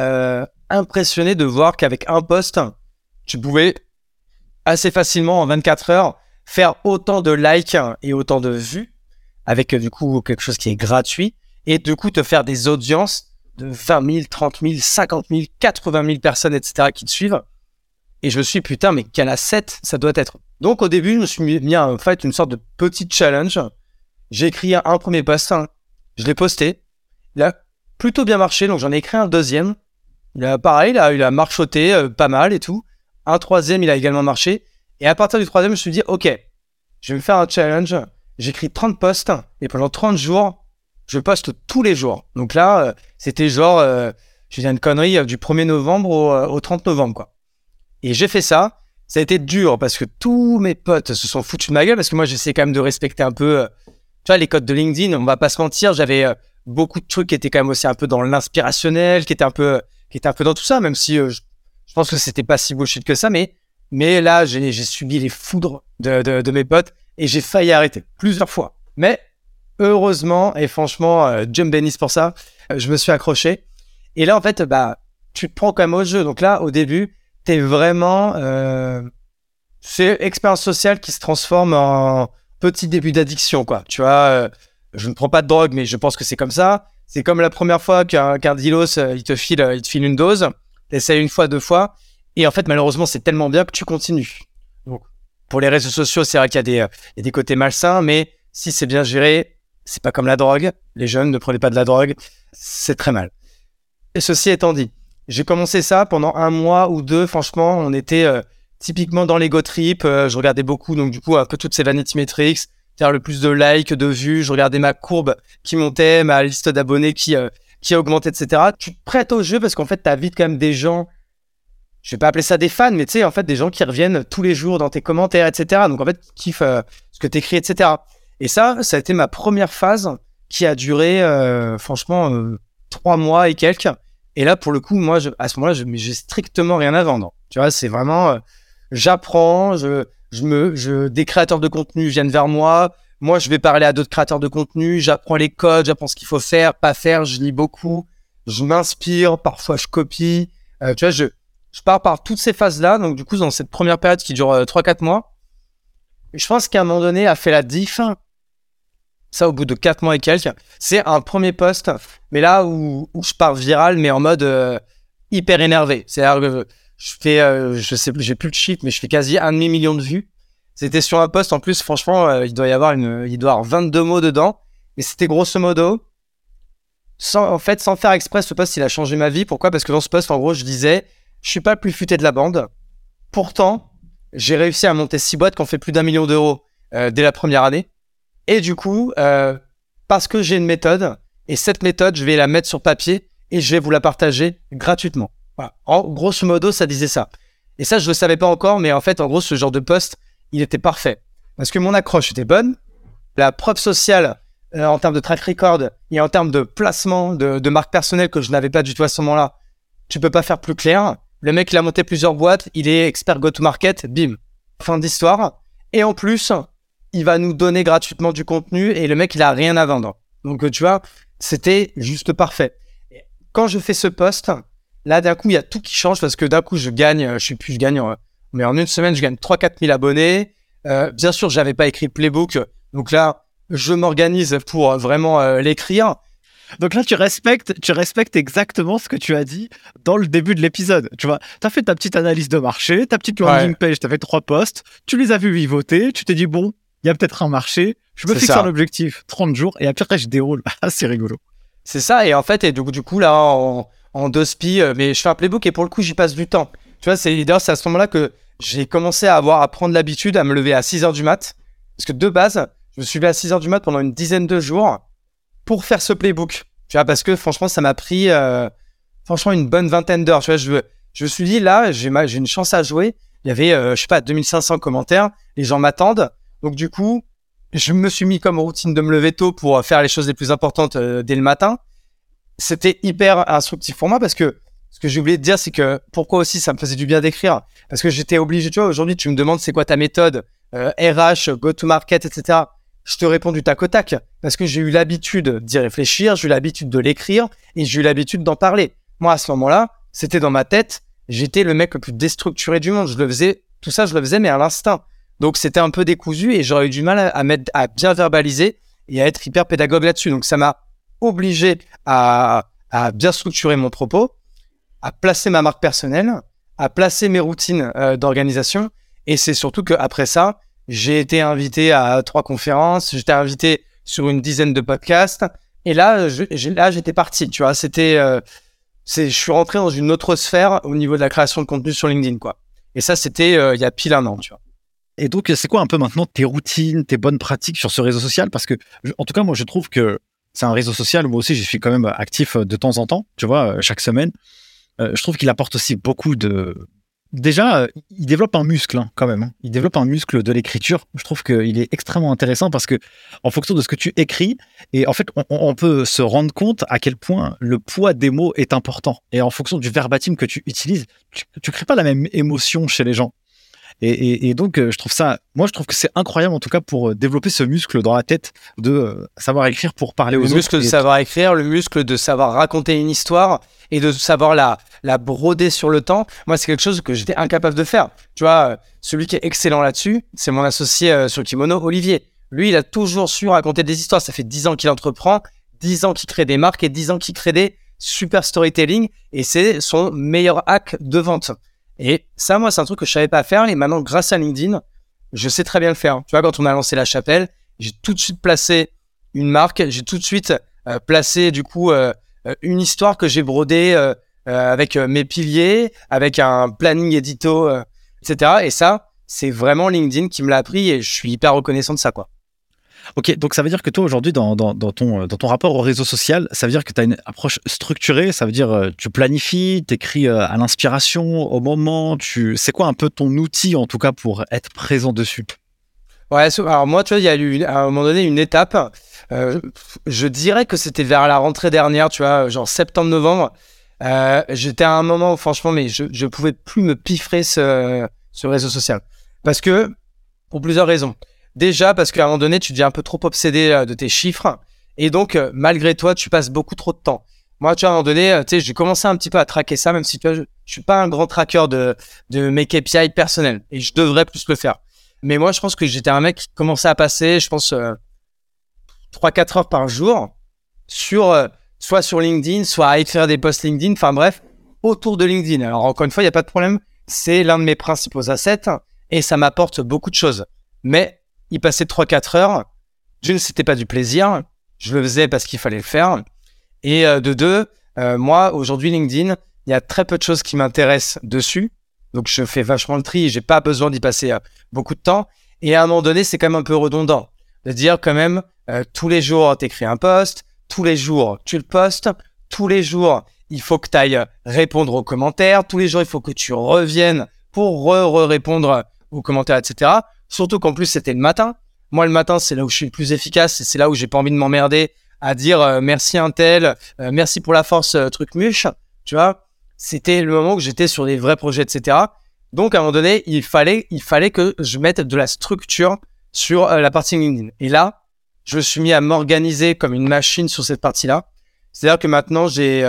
impressionné de voir qu'avec un post, tu pouvais assez facilement en 24 heures faire autant de likes et autant de vues avec du coup quelque chose qui est gratuit et du coup te faire des audiences de 20 000, 30 000, 50 000, 80 000 personnes, etc., qui te suivent. Et je me suis putain, mais quel asset ça doit être. Donc au début, je me suis mis en fait une sorte de petit challenge. J'ai écrit un, premier post, hein. je l'ai posté. Il a plutôt bien marché, donc j'en ai écrit un deuxième. Il a pareil, il a marchoté euh, pas mal et tout. Un troisième, il a également marché. Et à partir du troisième, je me suis dit, ok, je vais me faire un challenge. J'écris 30 posts et pendant 30 jours, je poste tous les jours. Donc là, euh, c'était genre, euh, je viens une connerie, euh, du 1er novembre au, 30 novembre, quoi. Et j'ai fait ça. Ça a été dur parce que tous mes potes se sont foutus de ma gueule parce que moi, j'essaie quand même de respecter un peu, tu vois, les codes de LinkedIn. On va pas se mentir, j'avais beaucoup de trucs qui étaient quand même aussi un peu dans l'inspirationnel, qui étaient un peu, dans tout ça, même si pense que c'était pas si bullshit que ça, mais, mais là, j'ai subi les foudres de, de, mes potes et j'ai failli arrêter plusieurs fois. Mais heureusement, et franchement, euh, Dieu pour ça, euh, je me suis accroché. Et là, en fait, bah, tu te prends quand même au jeu. Donc là, au début, t'es vraiment... Euh, c'est expérience sociale qui se transforme en petit début d'addiction, quoi. Tu vois, euh, je ne prends pas de drogue, mais je pense que c'est comme ça. C'est comme la première fois qu'un qu dilos, il te file, il te file une dose. T'essayes une fois, deux fois. Et en fait, malheureusement, c'est tellement bien que tu continues. Pour les réseaux sociaux, c'est vrai qu'il y, y, a des côtés malsains, mais si c'est bien géré, c'est pas comme la drogue. Les jeunes ne prenaient pas de la drogue. C'est très mal. Et ceci étant dit, j'ai commencé ça pendant un mois ou deux. Franchement, on était euh, typiquement dans l'ego trip. Euh, je regardais beaucoup, donc du coup, un peu toutes ces vanity metrics, c'est-à-dire le plus de likes, de vues. Je regardais ma courbe qui montait, ma liste d'abonnés qui, euh, qui augmentait, etc. Tu te prêtes au jeu parce qu'en fait, t'as vite quand même des gens. Je vais pas appeler ça des fans, mais tu sais, en fait, des gens qui reviennent tous les jours dans tes commentaires, etc. Donc en fait, qui kiffent ce que t'écris, etc. Et ça, ça a été ma première phase qui a duré, euh, franchement, euh, trois mois et quelques. Et là, pour le coup, moi, je, à ce moment-là, j'ai strictement rien à vendre. Tu vois, c'est vraiment, euh, j'apprends, je, je me, je, des créateurs de contenu viennent vers moi. Moi, je vais parler à d'autres créateurs de contenu. J'apprends les codes, j'apprends ce qu'il faut faire, pas faire. Je lis beaucoup. Je m'inspire. Parfois, je copie. tu vois, je, je pars par toutes ces phases-là. Donc, du coup, dans cette première période qui dure trois, quatre mois, je pense qu'à un moment donné, a fait la diff ça au bout de 4 mois et quelques. C'est un premier post, mais là où, où je pars viral, mais en mode euh, hyper énervé. C'est-à-dire que je fais, euh, je sais plus, j'ai plus de chiffres, mais je fais quasi un demi million de vues. C'était sur un post en plus, franchement, euh, il doit y avoir une, il doit y avoir 22 mots dedans. Et c'était grosso modo, sans, en fait, sans faire exprès, ce post, il a changé ma vie. Pourquoi? Parce que dans ce post, en gros, je disais, je suis pas le plus futé de la bande. Pourtant, j'ai réussi à monter six boîtes qui ont fait plus d'un million d'euros euh, dès la première année. Et du coup, euh, parce que j'ai une méthode, et cette méthode, je vais la mettre sur papier et je vais vous la partager gratuitement. Voilà. En grosso modo, ça disait ça. Et ça, je le savais pas encore, mais en fait, en gros, ce genre de post, il était parfait. Parce que mon accroche était bonne, la preuve sociale euh, en termes de track record et en termes de placement de, marque personnelle que je n'avais pas du tout à ce moment-là, tu peux pas faire plus clair. Le mec, il a monté plusieurs boîtes, il est expert go-to-market, bim, fin d'histoire. Et en plus, il va nous donner gratuitement du contenu et le mec, il a rien à vendre. Donc, tu vois, c'était juste parfait. Quand je fais ce post, là, d'un coup, il y a tout qui change parce que d'un coup, je gagne, je sais plus, je gagne, mais en une semaine, je gagne 3-4 000 abonnés. Euh, bien sûr, j'avais pas écrit playbook. Donc là, je m'organise pour vraiment euh, l'écrire. Donc là, tu respectes, tu respectes exactement ce que tu as dit dans le début de l'épisode. Tu vois, tu as fait ta petite analyse de marché, ta petite landing page, tu as fait trois posts, tu les as vus vivoter, tu t'es dit, bon, il y a peut-être un marché, je me fixe un objectif, 30 jours, et après, je déroule. (laughs) Ah, c'est rigolo. C'est ça, et en fait, et du, du coup, là, en, en deux spi, euh, mais je fais un playbook et pour le coup, j'y passe du temps. Tu vois, c'est d'ailleurs, c'est à ce moment-là que j'ai commencé à avoir, à prendre l'habitude à me lever à 6 heures du mat. Parce que de base, je me suis levé à 6 heures du mat pendant une dizaine de jours pour faire ce playbook. Tu vois, parce que franchement, ça m'a pris, euh, franchement, une bonne vingtaine d'heures. Tu vois, je, me suis dit, là, j'ai, j'ai une chance à jouer. Il y avait, euh, je sais pas, 2500 commentaires. Les gens m'attendent. Donc, du coup, je me suis mis comme routine de me lever tôt pour faire les choses les plus importantes euh, dès le matin. C'était hyper instructif pour moi parce que ce que j'ai oublié de dire, c'est que pourquoi aussi ça me faisait du bien d'écrire? Parce que j'étais obligé, tu vois, aujourd'hui, tu me demandes c'est quoi ta méthode, euh, RH, go-to-market, etc. Je te réponds du tac au tac parce que j'ai eu l'habitude d'y réfléchir, j'ai eu l'habitude de l'écrire et j'ai eu l'habitude d'en parler. Moi, à ce moment-là, c'était dans ma tête, j'étais le mec le plus déstructuré du monde. Je le faisais, tout ça, je le faisais, mais à l'instinct. Donc, c'était un peu décousu et j'aurais eu du mal à, mettre, à bien verbaliser et à être hyper pédagogue là-dessus. Donc, ça m'a obligé à, à bien structurer mon propos à placer ma marque personnelle, à placer mes routines euh, d'organisation. Et c'est surtout qu'après ça, j'ai été invité à trois conférences, j'étais invité sur une dizaine de podcasts. Et là, là, j'étais parti. Tu vois, c'était, euh, je suis rentré dans une autre sphère au niveau de la création de contenu sur LinkedIn, quoi. Et ça, c'était euh, il y a pile un an, tu vois. Et donc, c'est quoi un peu maintenant tes routines, tes bonnes pratiques sur ce réseau social? Parce que, en tout cas, moi, je trouve que c'est un réseau social où moi aussi, je suis quand même actif de temps en temps, tu vois, chaque semaine. Euh, je trouve qu'il apporte aussi beaucoup de. Déjà, il développe un muscle hein, quand même. Hein. Il développe un muscle de l'écriture. Je trouve qu'il est extrêmement intéressant parce que, en fonction de ce que tu écris, et en fait, on, peut se rendre compte à quel point le poids des mots est important. Et en fonction du verbatim que tu utilises, tu, tu crées pas la même émotion chez les gens. Et, donc, euh, je trouve ça, moi, je trouve que c'est incroyable, en tout cas, pour développer ce muscle dans la tête de savoir écrire pour parler aux autres. Le muscle de savoir écrire, le muscle de savoir raconter une histoire et de savoir la, la broder sur le temps. Moi, c'est quelque chose que j'étais incapable de faire. Tu vois, euh, celui qui est excellent là-dessus, c'est mon associé euh, sur Kimono, Olivier. Lui, il a toujours su raconter des histoires. Ça fait dix ans qu'il entreprend, dix ans qu'il crée des marques et dix ans qu'il crée des super storytelling. Et c'est son meilleur hack de vente. Et ça, moi, c'est un truc que je savais pas faire. Et maintenant, grâce à LinkedIn, je sais très bien le faire. Tu vois, quand on a lancé la chapelle, j'ai tout de suite placé une marque. J'ai tout de suite euh, placé, du coup, euh, une histoire que j'ai brodée euh, euh, avec mes piliers, avec un planning édito, etc. Et ça, c'est vraiment LinkedIn qui me l'a appris et je suis hyper reconnaissant de ça, quoi. Ok, donc ça veut dire que toi aujourd'hui dans, ton, dans ton rapport au réseau social, ça veut dire que tu as une approche structurée, ça veut dire tu planifies, tu écris à l'inspiration, au moment, tu... c'est quoi un peu ton outil en tout cas pour être présent dessus? Ouais, alors moi, tu vois, il y a eu à un moment donné une étape. Euh, je dirais que c'était vers la rentrée dernière, tu vois, genre septembre-novembre. Euh, J'étais à un moment où, franchement, mais je, je pouvais plus me piffrer ce, ce réseau social. Parce que, pour plusieurs raisons. Déjà, parce qu'à un moment donné, tu deviens un peu trop obsédé euh, de tes chiffres. Et donc, euh, malgré toi, tu passes beaucoup trop de temps. Moi, tu vois, à un moment donné, tu sais, j'ai commencé un petit peu à traquer ça, même si tu vois, je, je suis pas un grand tracker de, de mes KPI personnels. Et je devrais plus le faire. Mais moi, je pense que j'étais un mec qui commençait à passer, je pense, euh, 3-4 heures par jour sur, euh, soit sur LinkedIn, soit à écrire des posts LinkedIn, enfin bref, autour de LinkedIn. Alors, encore une fois, il n'y a pas de problème. C'est l'un de mes principaux assets et ça m'apporte beaucoup de choses. mais y passer 3-4 heures, d'une, c'était pas du plaisir, je le faisais parce qu'il fallait le faire, et euh, de deux, euh, moi, aujourd'hui, LinkedIn, il y a très peu de choses qui m'intéressent dessus, donc je fais vachement le tri, j'ai pas besoin d'y passer euh, beaucoup de temps, et à un moment donné, c'est quand même un peu redondant de dire quand même, tous les jours, tu écris un post, tous les jours, tu le postes, tous les jours, il faut que tu ailles répondre aux commentaires, tous les jours, il faut que tu reviennes pour re-répondre aux commentaires, etc. Surtout qu'en plus, c'était le matin. Moi, le matin, c'est là où je suis le plus efficace et c'est là où j'ai pas envie de m'emmerder à dire euh, merci un tel, euh, merci pour la force, euh, truc muche. Tu vois, c'était le moment où j'étais sur des vrais projets, etc. Donc, à un moment donné, il fallait, il fallait que je mette de la structure sur la partie LinkedIn. Et là, je me suis mis à m'organiser comme une machine sur cette partie-là. C'est-à-dire que maintenant, j'ai,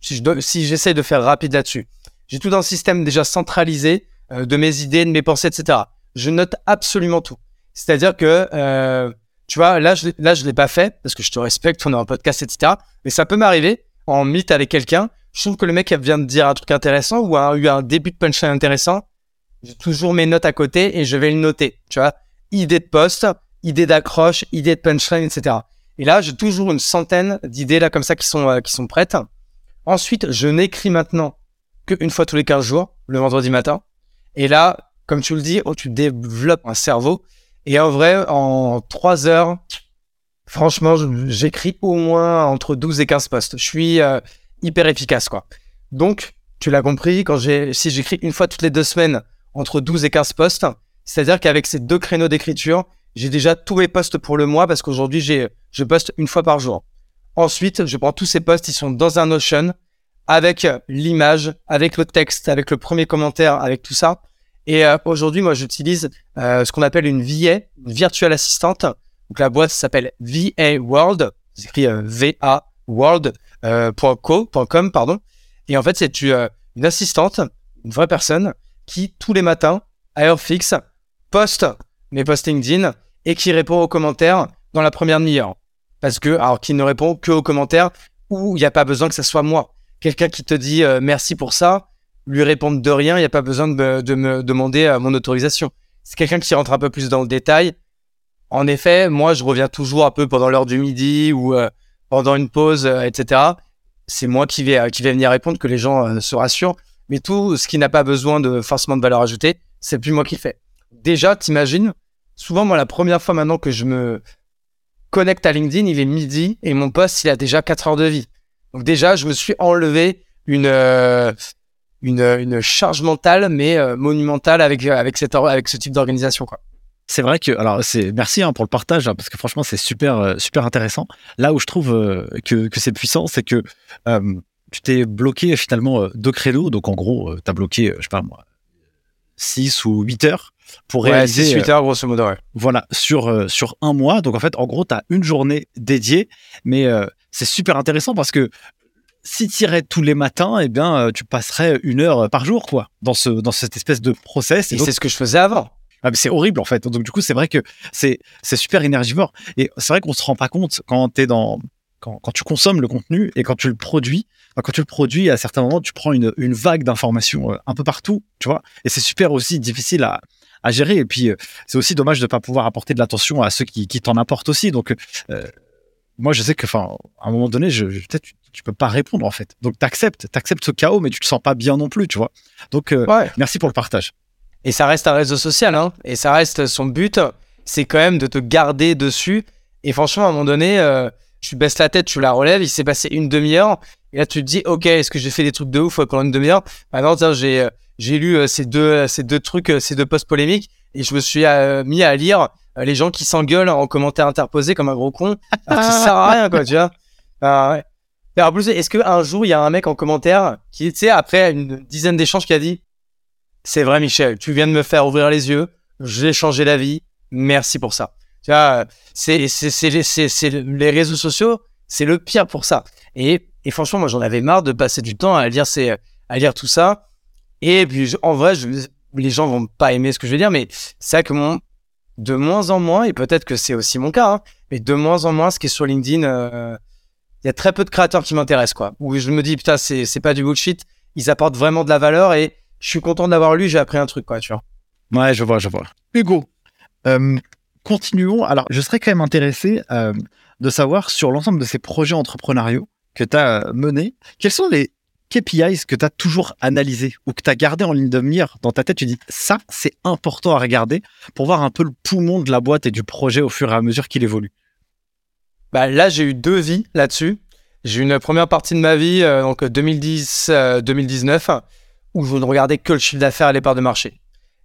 si, si j'essaie de faire rapide là-dessus, j'ai tout un système déjà centralisé de mes idées, de mes pensées, etc je note absolument tout. C'est-à-dire que, euh, tu vois, là, je, là, je l'ai pas fait parce que je te respecte, on est en podcast, etc. Mais ça peut m'arriver en mythe avec quelqu'un. Je trouve que le mec vient de dire un truc intéressant ou a eu un début de punchline intéressant. J'ai toujours mes notes à côté et je vais le noter. Tu vois, idée de poste, idée d'accroche, idée de punchline, etc. Et là, j'ai toujours une centaine d'idées là comme ça qui sont euh, qui sont prêtes. Ensuite, je n'écris maintenant qu'une fois tous les 15 jours, le vendredi matin. Et là, comme tu le dis, oh, tu développes un cerveau. Et en vrai, en trois heures, franchement, j'écris au moins entre 12 et 15 postes. Je suis euh, hyper efficace, quoi. Donc, tu l'as compris, quand si j'écris une fois toutes les deux semaines entre 12 et 15 postes, c'est-à-dire qu'avec ces deux créneaux d'écriture, j'ai déjà tous mes postes pour le mois parce qu'aujourd'hui, j'ai, je poste une fois par jour. Ensuite, je prends tous ces postes, ils sont dans un Notion avec l'image, avec le texte, avec le premier commentaire, avec tout ça. Et euh, aujourd'hui, moi, j'utilise euh, ce qu'on appelle une VA, une virtual assistante. Donc la boîte s'appelle VA World, c'est écrit euh, VA World.co.com, pardon. Et en fait, c'est une assistante, une vraie personne qui tous les matins, à heure fixe, poste mes posts LinkedIn et qui répond aux commentaires dans la première demi-heure. Parce que, alors, qui ne répond que aux commentaires où il n'y a pas besoin que ce soit moi. Quelqu'un qui te dit merci pour ça, lui répondre de rien, il n'y a pas besoin de me, de me demander euh, mon autorisation. C'est quelqu'un qui rentre un peu plus dans le détail. En effet, moi, je reviens toujours un peu pendant l'heure du midi ou euh, pendant une pause, euh, etc. C'est moi qui vais, qui vais venir répondre, que les gens se rassurent. Mais tout ce qui n'a pas besoin de forcément de valeur ajoutée, c'est plus moi qui le fais. Déjà, t'imagines, souvent, moi, la première fois maintenant que je me connecte à LinkedIn, il est midi et mon poste, il a déjà 4 heures de vie. Donc déjà, je me suis enlevé une, une, une charge mentale, mais euh, monumentale avec, euh, avec, cette, avec ce type d'organisation. quoi. C'est vrai que, alors, c'est merci hein, pour le partage, hein, parce que franchement, c'est super, euh, super intéressant. Là où je trouve que, que c'est puissant, c'est que tu t'es bloqué finalement deux créneaux. Donc, en gros, tu as bloqué, je sais pas moi, 6 ou 8 heures pour réaliser. 6, 8 heures, grosso modo, ouais. Voilà, sur, sur un mois. Donc, en fait, en gros, tu as une journée dédiée, mais c'est super intéressant parce que si tu irais tous les matins, eh bien, euh, tu passerais une heure par jour, quoi, dans, ce, dans cette espèce de process. Et, c'est ce que je faisais avant. Ah, c'est horrible, en fait. Donc, du coup, c'est vrai que c'est, c'est super énergivore. Et c'est vrai qu'on se rend pas compte quand es dans, quand, quand, tu consommes le contenu et quand tu le produis. Quand tu le produis, à certains moments, tu prends une, une vague d'informations euh, un peu partout, tu vois. Et c'est super aussi difficile à, à gérer. Et puis, euh, c'est aussi dommage de pas pouvoir apporter de l'attention à ceux qui, qui t'en apportent aussi. Donc, moi, je sais que, enfin, à un moment donné, je, peut-être tu, peux pas répondre en fait. Donc, t'acceptes, t'acceptes ce chaos, mais tu te sens pas bien non plus, tu vois. Donc, euh, merci pour le partage. Et ça reste un réseau social, hein. Et ça reste son but, c'est quand même de te garder dessus. Et franchement, à un moment donné, euh, tu baisses la tête, tu la relèves. Il s'est passé une demi-heure, et là, tu te dis, ok, est-ce que j'ai fait des trucs de ouf pendant une demi-heure? Maintenant, tiens, j'ai euh, j'ai lu ces deux ces deux trucs, ces deux posts polémiques, et je me suis mis à lire euh, les gens qui s'engueulent en commentaire interposé comme un gros con, alors ça sert à rien, quoi, tu vois. Ah, ouais. Alors, plus, est-ce qu'un jour, il y a un mec en commentaire qui, tu sais, après une dizaine d'échanges, qui a dit C'est vrai, Michel, tu viens de me faire ouvrir les yeux, j'ai changé la vie, merci pour ça. Tu vois, c'est, c'est, c'est, c'est, les réseaux sociaux, c'est le pire pour ça. Et, et franchement, moi, j'en avais marre de passer du temps à lire, ces, à lire tout ça. Et puis, en vrai, je, les gens vont pas aimer ce que je vais dire, mais c'est vrai que mon, de moins en moins, et peut-être que c'est aussi mon cas, hein, mais de moins en moins, ce qui est sur LinkedIn, euh, il y a très peu de créateurs qui m'intéressent, quoi. Où je me dis, putain, c'est, c'est pas du bullshit, ils apportent vraiment de la valeur et je suis content d'avoir lu, j'ai appris un truc, quoi, tu vois. Ouais, je vois, je vois. Hugo, Euh, continuons. Alors, je serais quand même intéressé euh, de savoir sur l'ensemble de ces projets entrepreneuriaux que tu as euh, menés, quels sont les KPIs que tu as toujours analysés ou que tu as gardé en ligne de mire dans ta tête Tu dis ça, c'est important à regarder pour voir un peu le poumon de la boîte et du projet au fur et à mesure qu'il évolue. Bah, là, j'ai eu deux vies là-dessus. J'ai eu une première partie de ma vie, euh, donc 2010-2019, où je ne regardais que le chiffre d'affaires et les parts de marché.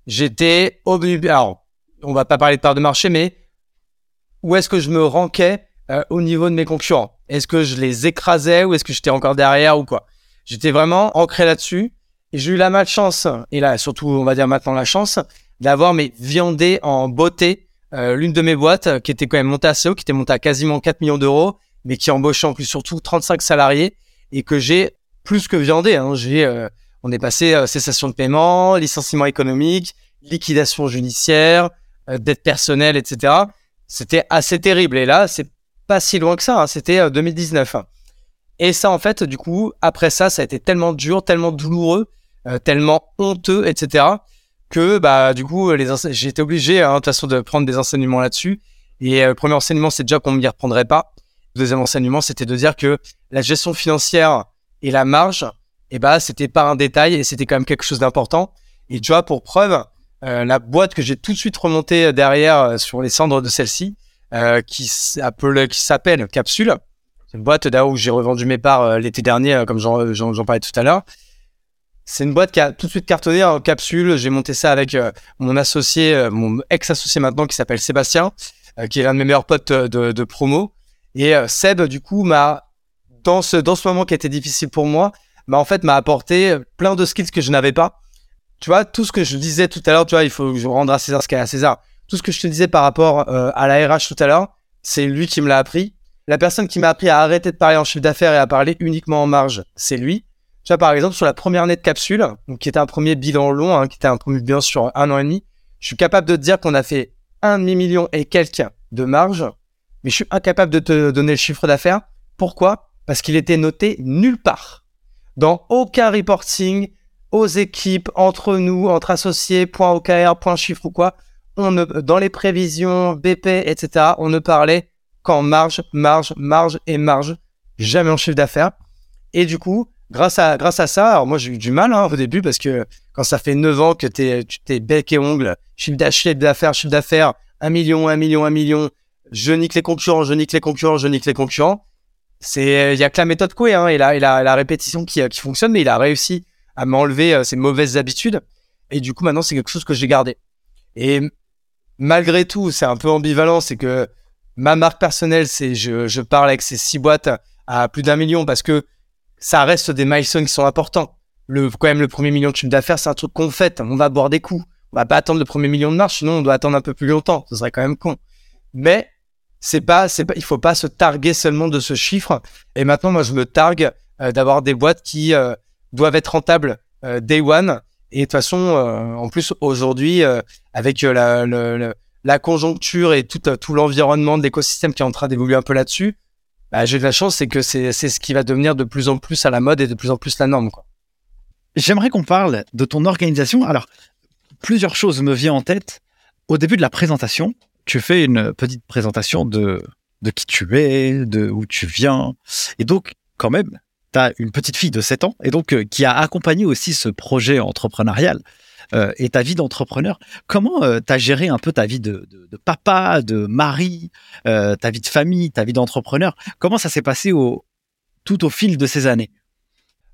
J'étais Alors, on va pas parler de parts de marché, mais où est-ce que je me ranquais euh, au niveau de mes concurrents? Est-ce que je les écrasais ou est-ce que j'étais encore derrière ou quoi? J'étais vraiment ancré là-dessus. Et j'ai eu la malchance, et là surtout on va dire maintenant la chance, d'avoir mes viandés en beauté euh, l'une de mes boîtes qui était quand même montée assez haut, qui était montée à quasiment 4 millions d'euros, mais qui embauchait en plus surtout 35 salariés et que j'ai plus que viandé. Hein. J'ai, euh, on est passé cessation de paiement, licenciement économique, liquidation judiciaire, dette personnelle, etc. C'était assez terrible. Et là, c'est pas si loin que ça. Hein. C'était 2019. Euh, et ça, en fait, du coup, après ça, ça a été tellement dur, tellement douloureux, euh, tellement honteux, etc. Que, bah, du coup, les j'ai été obligé, hein, de toute façon, de prendre des enseignements là-dessus. Et euh, le premier enseignement, c'est déjà qu'on ne m'y reprendrait pas. Le deuxième enseignement, c'était de dire que la gestion financière et la marge, eh bah, c'était pas un détail et c'était quand même quelque chose d'important. Et tu vois, pour preuve, la boîte que j'ai tout de suite remontée derrière sur les cendres de celle-ci, euh, qui s'appelle Capsule. C'est une boîte d'ailleurs où j'ai revendu mes parts euh, l'été dernier, euh, comme j'en parlais tout à l'heure. C'est une boîte qui a tout de suite cartonné en capsule. J'ai monté ça avec mon associé, mon ex-associé maintenant, qui s'appelle Sébastien, qui est l'un de mes meilleurs potes de, promo. Et Seb, du coup, m'a dans ce dans ce moment qui était difficile pour moi, m'a en fait m'a apporté plein de skills que je n'avais pas. Tu vois, tout ce que je disais tout à l'heure, tu vois, il faut que je rende à César ce qu'il y a à César tout ce que je te disais par rapport euh, à la RH tout à l'heure, c'est lui qui me l'a appris. La personne qui m'a appris à arrêter de parler en chiffre d'affaires et à parler uniquement en marge, c'est lui. Tu vois, par exemple, sur la première année de capsule, donc qui était un premier bilan long, hein, qui était un premier bilan sur un an et demi, je suis capable de te dire qu'on a fait un demi-million et quelques de marge, mais je suis incapable de te donner le chiffre d'affaires. Pourquoi? Parce qu'il était noté nulle part. Dans aucun reporting, aux équipes, entre nous, entre associés, point OKR, point chiffre ou quoi, on dans les prévisions, BP, etc., on ne parlait qu'en marge, marge, marge et marge, jamais en chiffre d'affaires. Et du coup, grâce à, grâce à ça, alors moi j'ai eu du mal hein, au début parce que quand ça fait 9 ans que t'es bec et ongle, chiffre d'affaires, chiffre d'affaires, 1 million, 1 million, 1 million, je nique les concurrents, je nique les concurrents, je nique les concurrents. C'est, il y a que la méthode Coué, hein, et la, et la, la répétition qui, qui fonctionne, mais il a réussi à m'enlever euh, ces mauvaises habitudes. Et du coup, maintenant, c'est quelque chose que j'ai gardé. Et malgré tout, c'est un peu ambivalent, c'est que ma marque personnelle, c'est je, je parle avec ces six boîtes à plus d'un million parce que ça reste des milestones qui sont importants. Le, quand même, le premier million de chiffre d'affaires, c'est un truc qu'on fait. On va boire des coups. On va pas attendre le premier million de marche, sinon on doit attendre un peu plus longtemps. Ce serait quand même con. Mais c'est pas, c'est pas, il faut pas se targuer seulement de ce chiffre. Et maintenant, moi, je me targue euh, d'avoir des boîtes qui euh, doivent être rentables euh, day one et de toute façon, euh, en plus, aujourd'hui, avec la, la, conjoncture et tout, tout l'environnement de l'écosystème qui est en train d'évoluer un peu là-dessus, bah, j'ai de la chance, c'est que c'est ce qui va devenir de plus en plus à la mode et de plus en plus la norme. J'aimerais qu'on parle de ton organisation. Alors, plusieurs choses me viennent en tête. Au début de la présentation, tu fais une petite présentation de, de qui tu es, de où tu viens. Et donc, quand même, tu as une petite fille de 7 ans et donc euh, qui a accompagné aussi ce projet entrepreneurial euh, et ta vie d'entrepreneur. Comment euh, tu as géré un peu ta vie de, papa, de mari, ta vie de famille, ta vie d'entrepreneur? Comment ça s'est passé au, tout au fil de ces années?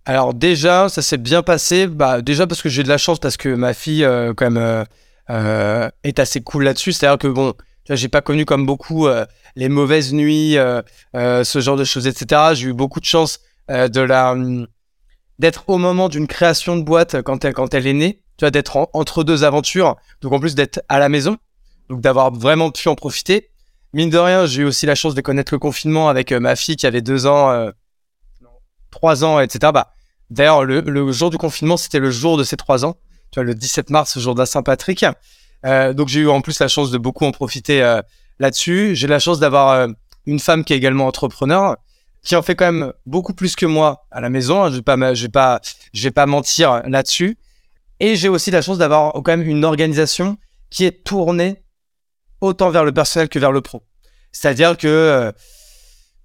Alors déjà, ça s'est bien passé. Bah déjà parce que j'ai de la chance parce que ma fille quand même est assez cool là-dessus. C'est-à-dire que bon, j'ai pas connu comme beaucoup les mauvaises nuits, ce genre de choses, etc. J'ai eu beaucoup de chance euh, de la hum, d'être au moment d'une création de boîte quand elle, quand elle est née, tu vois, d'être entre deux aventures, donc en plus d'être à la maison, donc d'avoir vraiment pu en profiter. Mine de rien, j'ai eu aussi la chance de connaître le confinement avec euh, ma fille qui avait deux ans, euh, trois ans, etc. Bah, d'ailleurs, le, le, jour du confinement, c'était le jour de ses trois ans, tu vois, le 17 mars, le jour de la Saint-Patrick. Euh, donc j'ai eu en plus la chance de beaucoup en profiter là-dessus. J'ai la chance d'avoir une femme qui est également entrepreneur qui en fait quand même beaucoup plus que moi à la maison. Hein, je vais pas, je vais pas, je vais pas mentir là-dessus. Et j'ai aussi la chance d'avoir quand même une organisation qui est tournée autant vers le personnel que vers le pro. C'est-à-dire que euh,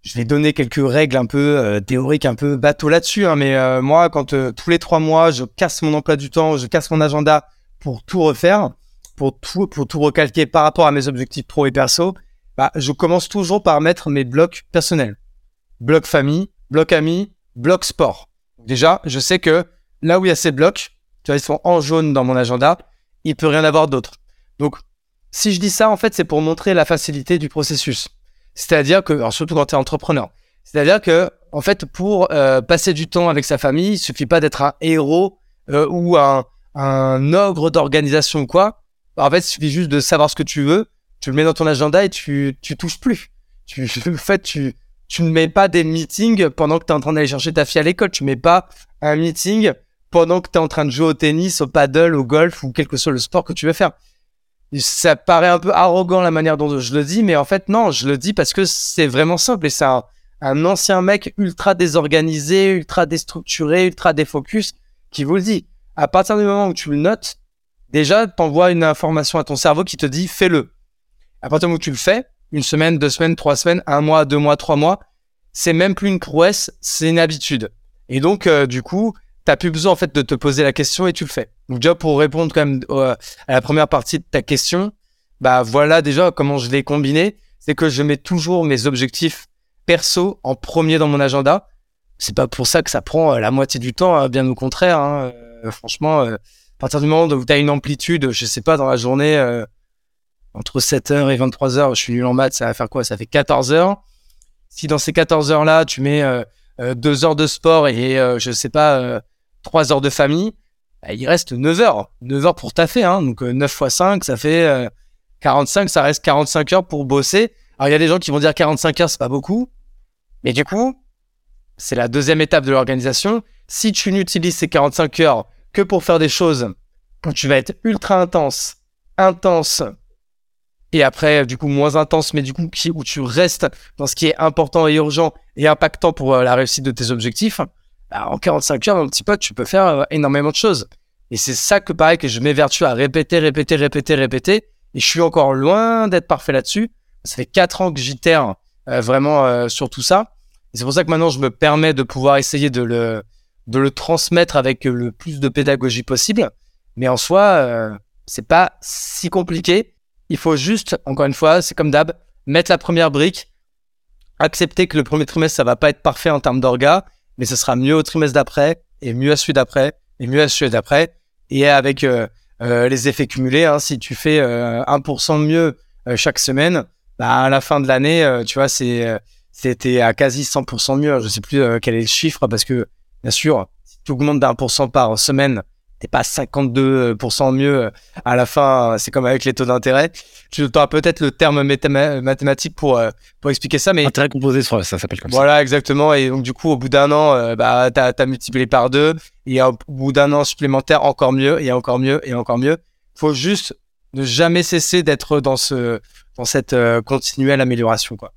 je vais donner quelques règles un peu euh, théoriques, un peu bateau là-dessus. Hein, mais euh, moi, quand tous les trois mois, je casse mon emploi du temps, je casse mon agenda pour tout refaire, pour tout, pour tout recalquer par rapport à mes objectifs pro et perso, bah, je commence toujours par mettre mes blocs personnels. Bloc famille, bloc amis, bloc sport. Déjà, je sais que là où il y a ces blocs, ils sont en jaune dans mon agenda, il peut rien avoir d'autre. Donc, si je dis ça, en fait, c'est pour montrer la facilité du processus. C'est-à-dire que, surtout quand tu es entrepreneur, c'est-à-dire que, en fait, pour euh, passer du temps avec sa famille, il suffit pas d'être un héros euh, ou un, un ogre d'organisation ou quoi. En fait, il suffit juste de savoir ce que tu veux, tu le mets dans ton agenda et tu, tu touches plus. Tu, (laughs) en fait, tu, tu ne mets pas des meetings pendant que tu es en train d'aller chercher ta fille à l'école. Tu mets pas un meeting pendant que tu es en train de jouer au tennis, au paddle, au golf ou quel que soit le sport que tu veux faire. Ça paraît un peu arrogant la manière dont je le dis, mais en fait, non, je le dis parce que c'est vraiment simple et c'est un, ancien mec ultra désorganisé, ultra déstructuré, ultra défocus qui vous le dit. À partir du moment où tu le notes, déjà, t'envoies une information à ton cerveau qui te dit fais-le. À partir du moment où tu le fais, une semaine, deux semaines, trois semaines, un mois, deux mois, trois mois, c'est même plus une prouesse, c'est une habitude. Et donc, euh, du coup, t'as plus besoin en fait de te poser la question et tu le fais. Donc déjà pour répondre quand même à la première partie de ta question, bah voilà déjà comment je l'ai combiné, c'est que je mets toujours mes objectifs perso en premier dans mon agenda. C'est pas pour ça que ça prend euh, la moitié du temps, hein, bien au contraire. Hein. Euh, franchement, à partir du moment où tu as une amplitude, je sais pas, dans la journée, entre 7h et 23h, je suis nul en maths, ça va faire quoi? Ça fait 14 heures. Si dans ces 14 heures-là, tu mets euh, euh, deux heures de sport et, euh, je sais pas, 3 heures de famille, bah, il reste 9 heures. 9 heures pour taffer, hein. Donc 9 x 5, ça fait 45, ça reste 45 heures pour bosser. Alors il y a des gens qui vont dire 45 heures, c'est pas beaucoup. Mais du coup, c'est la deuxième étape de l'organisation. Si tu n'utilises ces 45 heures que pour faire des choses où tu vas être ultra intense, intense, et après du coup moins intense mais du coup où tu restes dans ce qui est important et urgent et impactant pour euh, la réussite de tes objectifs bah, en 45 heures mon petit pote tu peux faire euh, énormément de choses. Et c'est ça que pareil que je m'évertue à répéter répéter répéter répéter. Et je suis encore loin d'être parfait là-dessus. Ça fait 4 ans que j'itère euh, vraiment sur tout ça. C'est pour ça que maintenant je me permets de pouvoir essayer de le de le transmettre avec le plus de pédagogie possible. Mais en soi c'est pas si compliqué. Il faut juste, encore une fois, c'est comme d'hab, mettre la première brique, accepter que le premier trimestre, ça va pas être parfait en termes d'orga, mais ce sera mieux au trimestre d'après, et mieux à celui d'après, et mieux à celui d'après. Et avec euh, euh, les effets cumulés, hein, si tu fais euh, 1% mieux euh, chaque semaine, bah, à la fin de l'année, tu vois, c'est c'était à quasi 100% mieux. Je sais plus quel est le chiffre, parce que, bien sûr, si tu augmentes d'un pour cent par semaine, t'es pas 52% mieux à la fin. C'est comme avec les taux d'intérêt. Tu auras peut-être le terme mathématique pour euh, pour expliquer ça, mais intérêt composé, ça s'appelle comme ça. Voilà, exactement. Et donc du coup, au bout d'un an, euh, bah t'as as multiplié par deux. Et au bout d'un an supplémentaire, encore mieux, et encore mieux, et encore mieux. Faut juste ne jamais cesser d'être dans ce dans cette euh, continuelle amélioration, quoi.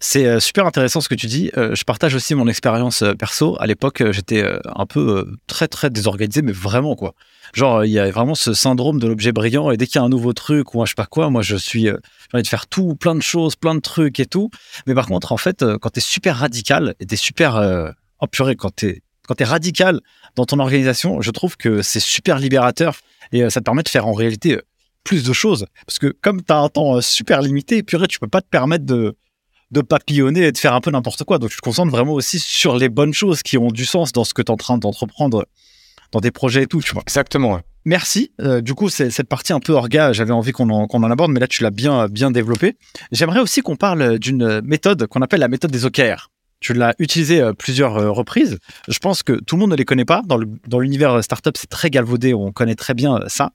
C'est euh, super intéressant ce que tu dis. Euh, je partage aussi mon expérience euh, perso. À l'époque, j'étais un peu très très désorganisé, mais vraiment quoi. Genre, il y a vraiment ce syndrome de l'objet brillant et dès qu'il y a un nouveau truc ou un je sais pas quoi, moi je suis, j'ai envie de faire tout, plein de choses, plein de trucs et tout. Mais par contre, en fait, quand tu es super radical et tu es super, oh purée, quand tu quand es radical dans ton organisation, je trouve que c'est super libérateur et ça te permet de faire en réalité plus de choses. Parce que comme tu as un temps super limité, purée, tu peux pas te permettre de de papillonner et de faire un peu n'importe quoi. Donc, je te concentre vraiment aussi sur les bonnes choses qui ont du sens dans ce que tu es en train d'entreprendre dans des projets et tout, tu vois. Exactement. Merci. Euh, du coup, c'est cette partie un peu orga, j'avais envie qu'on en, en, aborde, mais là, tu l'as bien, bien développé. J'aimerais aussi qu'on parle d'une méthode qu'on appelle la méthode des OKR. Tu l'as utilisée euh, plusieurs euh, reprises. Je pense que tout le monde ne les connaît pas. Dans l'univers startup, c'est très galvaudé, on connaît très bien ça.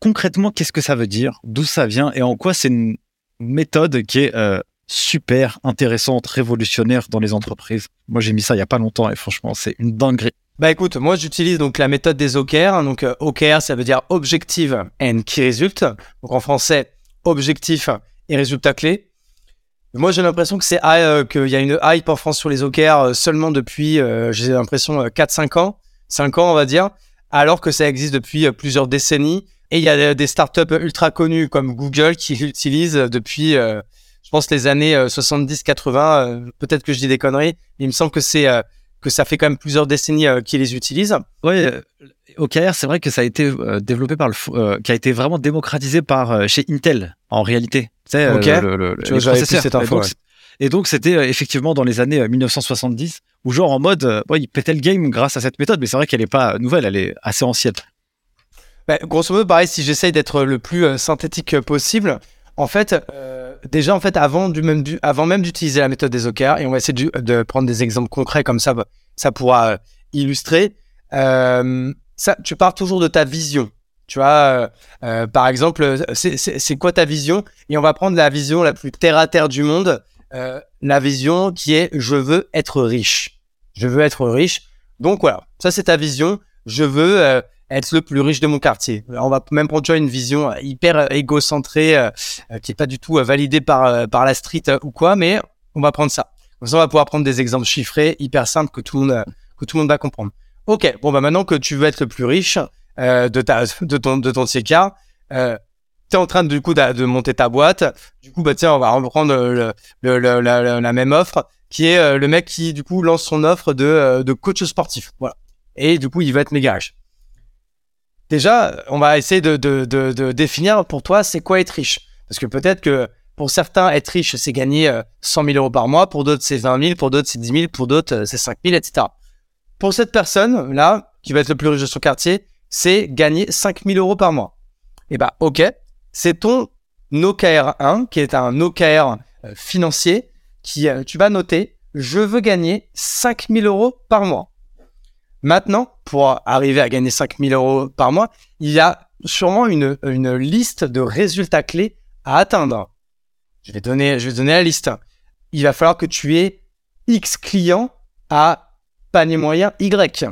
Concrètement, qu'est-ce que ça veut dire? D'où ça vient? Et en quoi c'est une méthode qui est super intéressante, révolutionnaire dans les entreprises. Moi, j'ai mis ça il y a pas longtemps et franchement, c'est une dinguerie. Bah écoute, moi j'utilise donc la méthode des OKR. Donc euh, OKR, ça veut dire Objective and Key Result. Donc en français, objectif et résultat clé. Moi j'ai l'impression que c'est euh, qu'il y a une hype en France sur les OKR euh, seulement depuis, j'ai l'impression, 4-5 ans. 5 ans on va dire. Alors que ça existe depuis plusieurs décennies Et il y a des startups ultra connues comme Google qui l'utilisent depuis, je pense, les années 70-80. Peut-être que je dis des conneries, mais il me semble que c'est que ça fait quand même plusieurs décennies qu'ils les utilisent. Ouais, OKR, c'est vrai que ça a été développé par le, qui a été vraiment démocratisé par chez Intel en réalité. Tu sais, le, le, tu vois, cette info, et donc, c'était euh, effectivement dans les années 1970 euh, où, genre, en mode, euh, ouais, il pétait le game grâce à cette méthode, mais c'est vrai qu'elle n'est pas nouvelle, elle est assez ancienne. Bah, grosso modo, pareil, si j'essaye d'être le plus synthétique possible, en fait, déjà, en fait, avant, du même, du, avant même d'utiliser la méthode des OKR, et on va essayer de, prendre des exemples concrets comme ça, ça pourra illustrer. ça, tu pars toujours de ta vision. Tu vois, par exemple, c'est quoi ta vision? Et on va prendre la vision la plus terre à terre du monde. Euh, la vision qui est je veux être riche. Je veux être riche. Donc voilà, ça c'est ta vision. Je veux euh, être le plus riche de mon quartier. On va même prendre une vision hyper égocentrée euh, qui est pas du tout validée par par la street ou quoi, mais on va prendre ça. Comme ça, on va pouvoir prendre des exemples chiffrés, hyper simples que tout le monde que tout le monde va comprendre. Ok, bon bah maintenant que tu veux être le plus riche de ta (laughs) de ton de ton euh, tu es en train de, du coup de, monter ta boîte. Du coup, bah tiens, on va reprendre le, la, même offre qui est euh, le mec qui du coup lance son offre de, euh, de coach sportif. Voilà. Et du coup, il va être méga riche. Déjà, on va essayer de, définir pour toi c'est quoi être riche? Parce que peut-être que pour certains, être riche, c'est gagner 100 euh, 000 euros par mois. Pour d'autres, c'est 20 000. Pour d'autres, c'est 10 000. Pour d'autres, c'est 5 000, etc. Pour cette personne-là, qui va être le plus riche de son quartier, c'est gagner 5 000 euros par mois. Eh bah, ok, c'est ton OKR1, qui est un OKR euh, financier, qui euh, tu vas noter, je veux gagner 5000 euros par mois. Maintenant, pour arriver à gagner 5000 euros par mois, il y a sûrement une, liste de résultats clés à atteindre. Je vais donner, donner la liste. Il va falloir que tu aies X clients à panier moyen Y.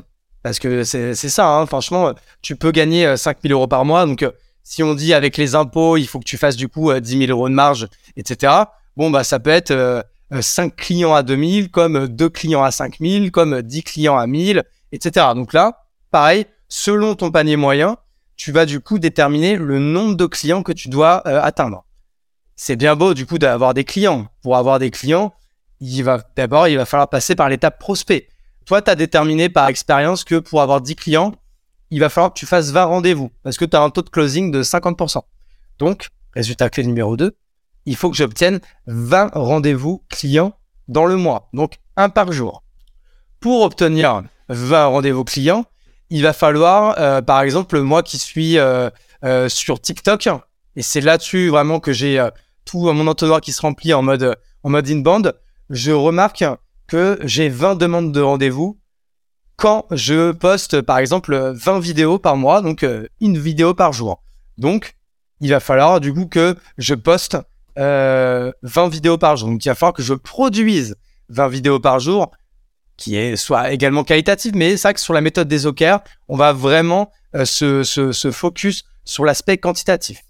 Parce que c'est ça, hein. franchement, tu peux gagner 5000 euh, euros par mois. Donc, si on dit avec les impôts, il faut que tu fasses du coup 10 euh, 000 euros de marge, etc. Bon, bah, ça peut être 5 euh, euh, clients à 2000, comme 2 clients à 5000, comme 10 clients à 1000, etc. Donc là, pareil, selon ton panier moyen, tu vas du coup déterminer le nombre de clients que tu dois atteindre. C'est bien beau du coup d'avoir des clients. Pour avoir des clients, il va d'abord il va falloir passer par l'étape prospect. Toi, tu as déterminé par expérience que pour avoir 10 clients, il va falloir que tu fasses 20 rendez-vous parce que tu as un taux de closing de 50%. Donc, résultat clé numéro 2, il faut que j'obtienne 20 rendez-vous clients dans le mois, donc un par jour. Pour obtenir 20 rendez-vous clients, il va falloir, euh, par exemple, moi qui suis euh, euh, sur TikTok, et c'est là-dessus vraiment que j'ai tout mon entonnoir qui se remplit en mode, en mode inbound, je remarque que j'ai 20 demandes de rendez-vous quand je poste par exemple 20 vidéos par mois, donc une vidéo par jour. Donc, il va falloir du coup que je poste 20 euh, vidéos par jour. Donc, il va falloir que je produise 20 vidéos par jour, qui est soit également qualitative, mais c'est vrai que sur la méthode des OKR, on va vraiment euh, se, focus sur l'aspect quantitatif.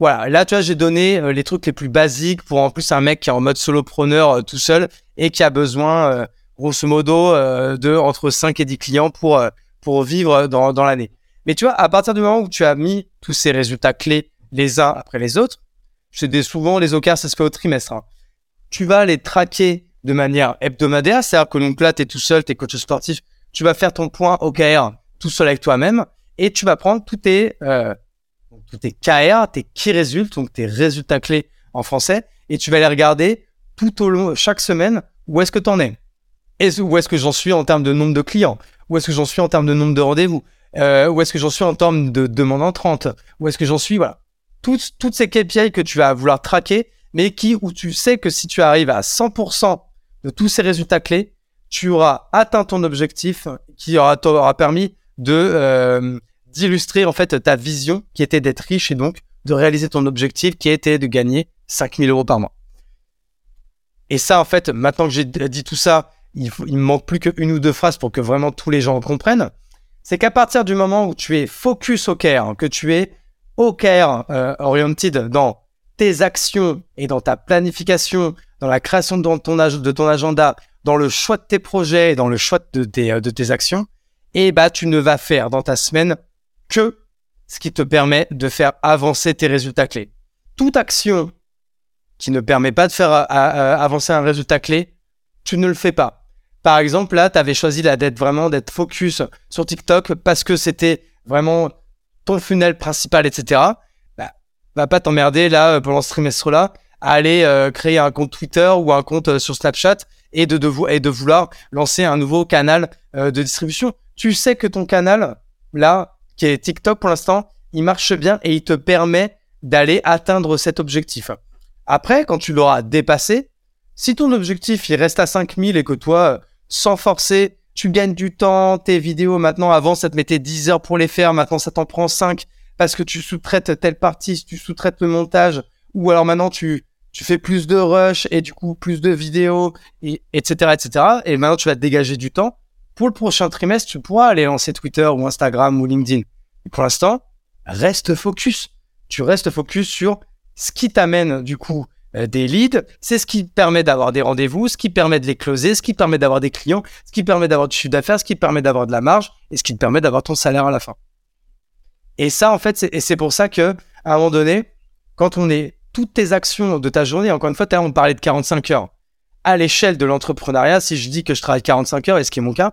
Voilà, là tu vois, j'ai donné les trucs les plus basiques pour en plus un mec qui est en mode solopreneur tout seul et qui a besoin grosso modo, euh, de entre 5 et 10 clients pour, euh, pour vivre dans, dans l'année. Mais tu vois, à partir du moment où tu as mis tous ces résultats clés les uns après les autres, c'est souvent les OKR, ça se fait au trimestre. Hein. Tu vas les traquer de manière hebdomadaire, c'est-à-dire que donc là, tu es tout seul, tu es coach sportif, tu vas faire ton point OKR tout seul avec toi-même et tu vas prendre tous tes, euh, tous tes KR, tes key results, donc tes résultats clés en français, et tu vas les regarder tout au long, chaque semaine, où est-ce que tu en es où est-ce que j'en suis en termes de nombre de clients Où est-ce que j'en suis en termes de nombre de rendez-vous euh, Où est-ce que j'en suis en termes de demande entrante Où est-ce que j'en suis Voilà. Toutes, toutes ces KPI que tu vas vouloir traquer, mais qui, où tu sais que si tu arrives à 100% de tous ces résultats clés, tu auras atteint ton objectif qui aura, t'aura permis euh, d'illustrer en fait ta vision qui était d'être riche et donc de réaliser ton objectif qui était de gagner 5000 euros par mois. Et ça, en fait, maintenant que j'ai dit tout ça il, il me manque plus qu'une ou deux phrases pour que vraiment tous les gens comprennent. C'est qu'à partir du moment où tu es focus OKR, que tu es OKR euh, oriented dans tes actions et dans ta planification, dans la création de ton, agenda, dans le choix de tes projets et dans le choix de tes, tes actions, et eh bah tu ne vas faire dans ta semaine que ce qui te permet de faire avancer tes résultats clés. Toute action qui ne permet pas de faire euh, euh, avancer un résultat clé, tu ne le fais pas. Par exemple, là, tu avais choisi d'être vraiment d'être focus sur TikTok parce que c'était vraiment ton funnel principal, etc. Bah, va pas t'emmerder là pendant ce trimestre-là aller créer un compte Twitter ou un compte sur Snapchat et de, de, et de vouloir lancer un nouveau canal de distribution. Tu sais que ton canal, là, qui est TikTok pour l'instant, il marche bien et il te permet d'aller atteindre cet objectif. Après, quand tu l'auras dépassé, si ton objectif il reste à 5000 et que toi, sans forcer, tu gagnes du temps, tes vidéos maintenant, avant ça te mettait 10 heures pour les faire, maintenant ça t'en prend 5 parce que tu sous-traites telle partie, tu sous-traites le montage, ou alors maintenant tu, tu fais plus de rush et du coup plus de vidéos, et, etc., etc. Et maintenant tu vas te dégager du temps. Pour le prochain trimestre, tu pourras aller lancer Twitter ou Instagram ou LinkedIn. Pour l'instant, reste focus. Tu restes focus sur ce qui t'amène du coup euh, des leads, c'est ce qui permet d'avoir des rendez-vous, ce qui permet de les closer, ce qui permet d'avoir des clients, ce qui permet d'avoir du chiffre d'affaires, ce qui permet d'avoir de la marge et ce qui te permet d'avoir ton salaire à la fin. Et ça, en fait, et c'est pour ça que à un moment donné, quand on est toutes tes actions de ta journée, encore une fois, on parlait de 45 heures. À l'échelle de l'entrepreneuriat, si je dis que je travaille 45 heures, et ce qui est mon cas,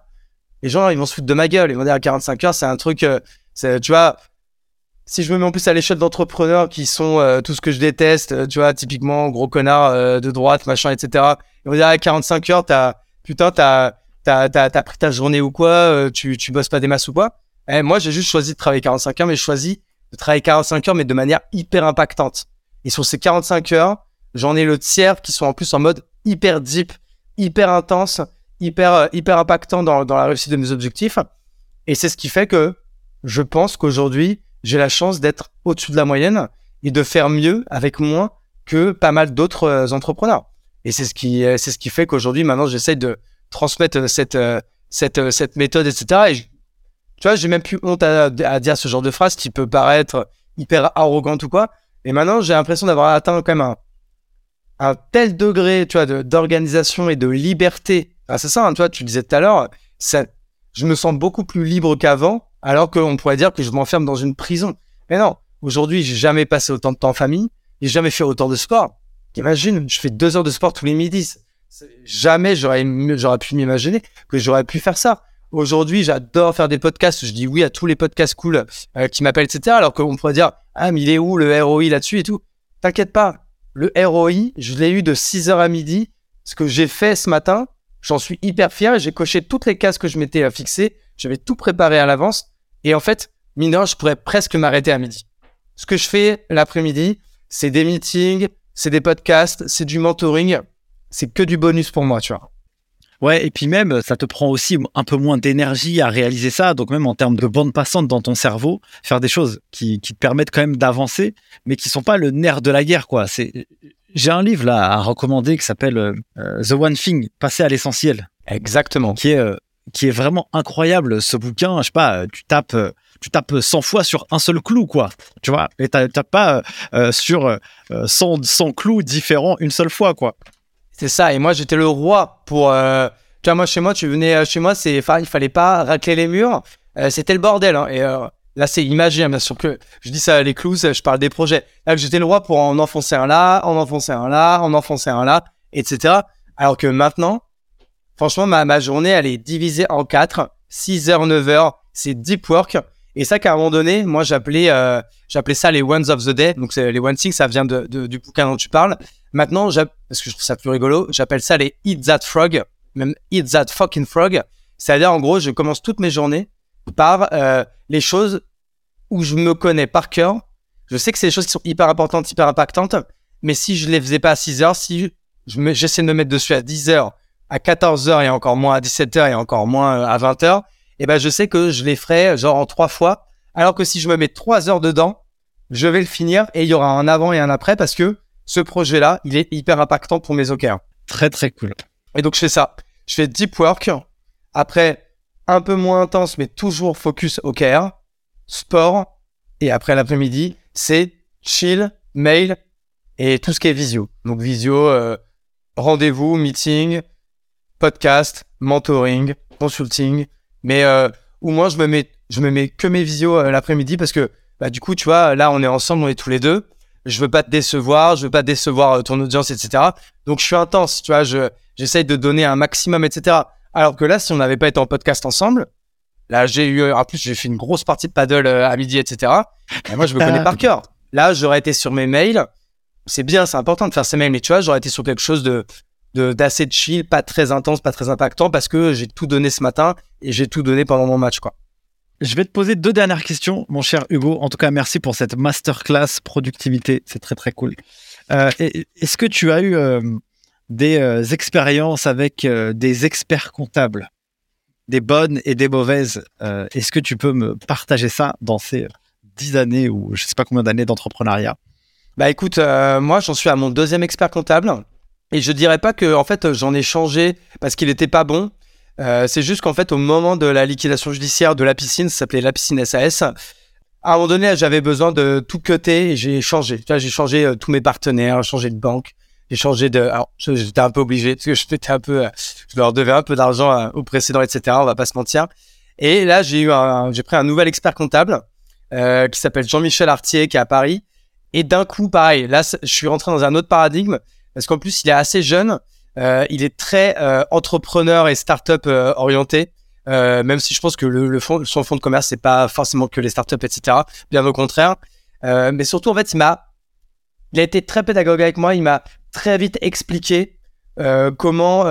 les gens, ils vont se foutre de ma gueule. Ils vont dire à 45 heures, c'est un truc, euh, tu vois, si je me mets en plus à l'échelle d'entrepreneurs qui sont euh, tout ce que je déteste, euh, tu vois, typiquement gros connard de droite, machin, etc. Ils vont dire à 45 heures, t'as, putain, t'as, t'as, t'as, pris ta journée ou quoi, tu, tu bosses pas des masses ou quoi. Eh, moi, j'ai juste choisi de travailler 45 heures, mais je choisis de travailler 45 heures, mais de manière hyper impactante. Et sur ces 45 heures, j'en ai le tiers qui sont en plus en mode hyper deep, hyper intense, hyper, euh, hyper impactant dans, dans la réussite de mes objectifs. Et c'est ce qui fait que je pense qu'aujourd'hui, j'ai la chance d'être au-dessus de la moyenne et de faire mieux avec moins que pas mal d'autres euh, entrepreneurs. Et c'est ce qui, euh, c'est ce qui fait qu'aujourd'hui, maintenant, j'essaie de transmettre cette, cette, cette méthode, etc. Et tu vois, j'ai même plus honte à, à, dire ce genre de phrase qui peut paraître hyper arrogante ou quoi. Et maintenant, j'ai l'impression d'avoir atteint quand même un, un tel degré, tu vois, d'organisation et de liberté ah, c'est ça, hein, tu vois, tu disais tout à l'heure, je me sens beaucoup plus libre qu'avant, alors qu'on pourrait dire que je m'enferme dans une prison. Mais non, aujourd'hui, j'ai jamais passé autant de temps en famille, j'ai jamais fait autant de sport. Imagine, je fais deux heures de sport tous les midis. Jamais j'aurais, j'aurais pu m'imaginer que j'aurais pu faire ça. Aujourd'hui, j'adore faire des podcasts. Je dis oui à tous les podcasts cool euh, qui m'appellent, etc. Alors qu'on pourrait dire, ah, mais il est où le ROI là-dessus et tout? T'inquiète pas. Le ROI, je l'ai eu de 6h à midi. Ce que j'ai fait ce matin, J'en suis hyper fier j'ai coché toutes les cases que je m'étais euh, fixées. J'avais tout préparé à l'avance. Et en fait, mineur, je pourrais presque m'arrêter à midi. Ce que je fais l'après-midi, c'est des meetings, c'est des podcasts, c'est du mentoring. C'est que du bonus pour moi, tu vois. Ouais, et puis même, ça te prend aussi un peu moins d'énergie à réaliser ça. Donc même en termes de bande passante dans ton cerveau, faire des choses qui, qui te permettent quand même d'avancer, mais qui sont pas le nerf de la guerre, quoi. C'est j'ai un livre là à recommander qui s'appelle euh, The One Thing, passer à l'essentiel. Exactement. Qui est euh, qui est vraiment incroyable ce bouquin. Je sais pas, tu tapes tu tapes 100 fois sur un seul clou quoi. Tu vois, et tu tapes pas euh, sur 100, 100 clous différents une seule fois quoi. C'est ça. Et moi j'étais le roi pour. Tu vois, moi chez moi, tu venais chez moi, c'est il fallait pas racler les murs. C'était le bordel. Hein, et Là, c'est imagé, hein, bien sûr que je dis ça à les clous, je parle des projets. Là, j'étais le roi pour en enfoncer un là, en enfoncer un là, en enfoncer un là, etc. Alors que maintenant, franchement, ma, ma journée, elle est divisée en quatre. 6 heures, 9 heures, c'est deep work. Et ça, qu'à un moment donné, moi, j'appelais, euh, ça les ones of the day. Donc, les one things, ça vient de, du bouquin dont tu parles. Maintenant, parce que je trouve ça plus rigolo, j'appelle ça les eat that frog, même eat that fucking frog. C'est-à-dire, en gros, je commence toutes mes journées par euh, les choses où je me connais par cœur. Je sais que c'est des choses qui sont hyper importantes, hyper impactantes. Mais si je les faisais pas à 6 heures, si j'essaie de me mettre dessus à 10 heures, à 14 heures et encore moins à 17 heures et encore moins euh, à 20 heures, eh ben, je sais que je les ferai genre en trois fois. Alors que si je me mets 3 heures dedans, je vais le finir et il y aura un avant et un après parce que ce projet-là, il est hyper impactant pour mes OKR. Très, très cool. Et donc, je fais ça. Je fais deep work. Après, un peu moins intense, mais toujours focus OKR sport, et après l'après-midi, c'est chill, mail et tout ce qui est visio. Donc visio, euh, rendez-vous, meeting, podcast, mentoring, consulting. Mais euh, où moi, je me mets, je me mets que mes visios euh, l'après-midi parce que bah du coup, tu vois, là, on est ensemble, on est tous les deux. Je veux pas te décevoir, je veux pas décevoir euh, ton audience, etc. Donc, je suis intense, tu vois, je, j'essaye de donner un maximum, etc. Alors que là, si on n'avait pas été en podcast ensemble, là, j'ai eu, en plus, j'ai fait une grosse partie de paddle euh, à midi, etc. Et moi, je me connais (laughs) par cœur. Là, j'aurais été sur mes mails. C'est bien, c'est important de faire ces mails, mais tu vois, j'aurais été sur quelque chose de, de d'assez chill, pas très intense, pas très impactant, parce que j'ai tout donné ce matin et j'ai tout donné pendant mon match, quoi. Je vais te poser deux dernières questions, mon cher Hugo. En tout cas, merci pour cette masterclass productivité. C'est très, très cool. Euh, est-ce que tu as eu euh, des euh, expériences avec des experts comptables, des bonnes et des mauvaises Est-ce que tu peux me partager ça dans ces dix années ou je ne sais pas combien d'années d'entrepreneuriat? Bah écoute, moi, j'en suis à mon deuxième expert comptable. Et je dirais pas que en fait j'en ai changé parce qu'il était pas bon. Euh, c'est juste qu'en fait, au moment de la liquidation judiciaire de la piscine, ça s'appelait la piscine SAS, à un moment donné, j'avais besoin de tout cutter et j'ai changé. J'ai changé euh, tous mes partenaires, changé de banque, j'ai changé de. Alors, j'étais un peu obligé parce que un peu, euh, je leur devais un peu d'argent au précédent, etc. On va pas se mentir. Et là, j'ai eu j'ai pris un nouvel expert comptable qui s'appelle Jean-Michel Artier, qui est à Paris. Et d'un coup, pareil, là, je suis rentré dans un autre paradigme parce qu'en plus, il est assez jeune. Euh, il est très euh, entrepreneur et startup euh, orienté. même si je pense que le, fond, son fonds de commerce, c'est pas forcément que les startups, etc. Bien au contraire. mais surtout, en fait, il m'a, il a été très pédagogue avec moi. Il m'a très vite expliqué comment,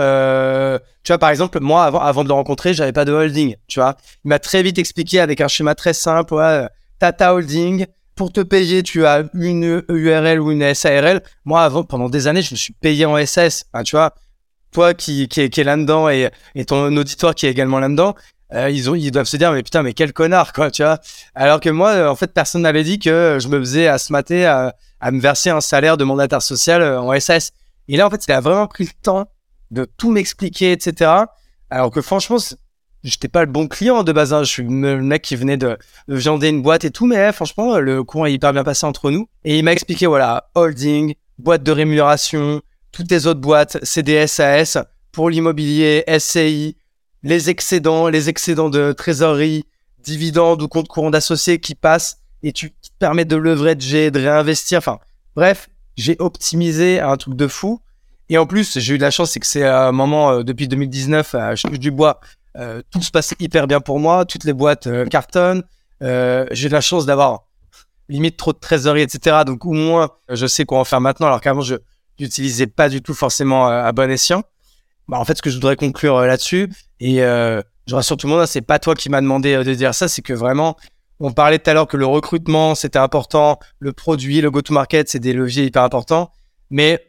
tu vois, par exemple, moi, avant, avant de le rencontrer, j'avais pas de holding, tu vois. Il m'a très vite expliqué avec un schéma très simple, Tata Holding, pour te payer, tu as une URL ou une SARL. Moi, avant, pendant des années, je me suis payé en SS. tu vois, toi qui, qui, est là-dedans et, ton auditoire qui est également là-dedans, euh, ils, doivent se dire, mais putain, mais quel connard, quoi, tu vois. Alors que moi, en fait, personne n'avait dit que je me faisais à ce matin à, à, me verser un salaire de mandataire social euh, en SS. Et là, en fait, il a vraiment pris le temps de tout m'expliquer, etc. Alors que franchement, j'étais pas le bon client de base. Hein. Je suis le mec qui venait de, de viander une boîte et tout, mais franchement, le courant est hyper bien passé entre nous. Et il m'a expliqué, voilà, holding, boîte de rémunération, toutes les autres boîtes, CDSAS, pour l'immobilier, SCI, les excédents, les excédents de trésorerie, dividendes ou compte courant d'associés qui passent et tu te permets de leverager, de réinvestir. Enfin, bref, j'ai optimisé un truc de fou. Et en plus, j'ai eu de la chance, c'est que c'est un moment, euh, depuis 2019, à touche du bois, euh, tout se passe hyper bien pour moi, toutes les boîtes euh, cartonnent. Euh, j'ai la chance d'avoir limite trop de trésorerie, etc. Donc au moins, je sais quoi en faire maintenant, alors qu'avant, je n'utilisais pas du tout forcément à bon escient. Bah, en fait, ce que je voudrais conclure là-dessus, et je rassure tout le monde, hein, c'est pas toi qui m'as demandé de dire ça, c'est que vraiment, on parlait tout à l'heure que le recrutement, c'était important, le produit, le go-to-market, c'est des leviers hyper importants. Mais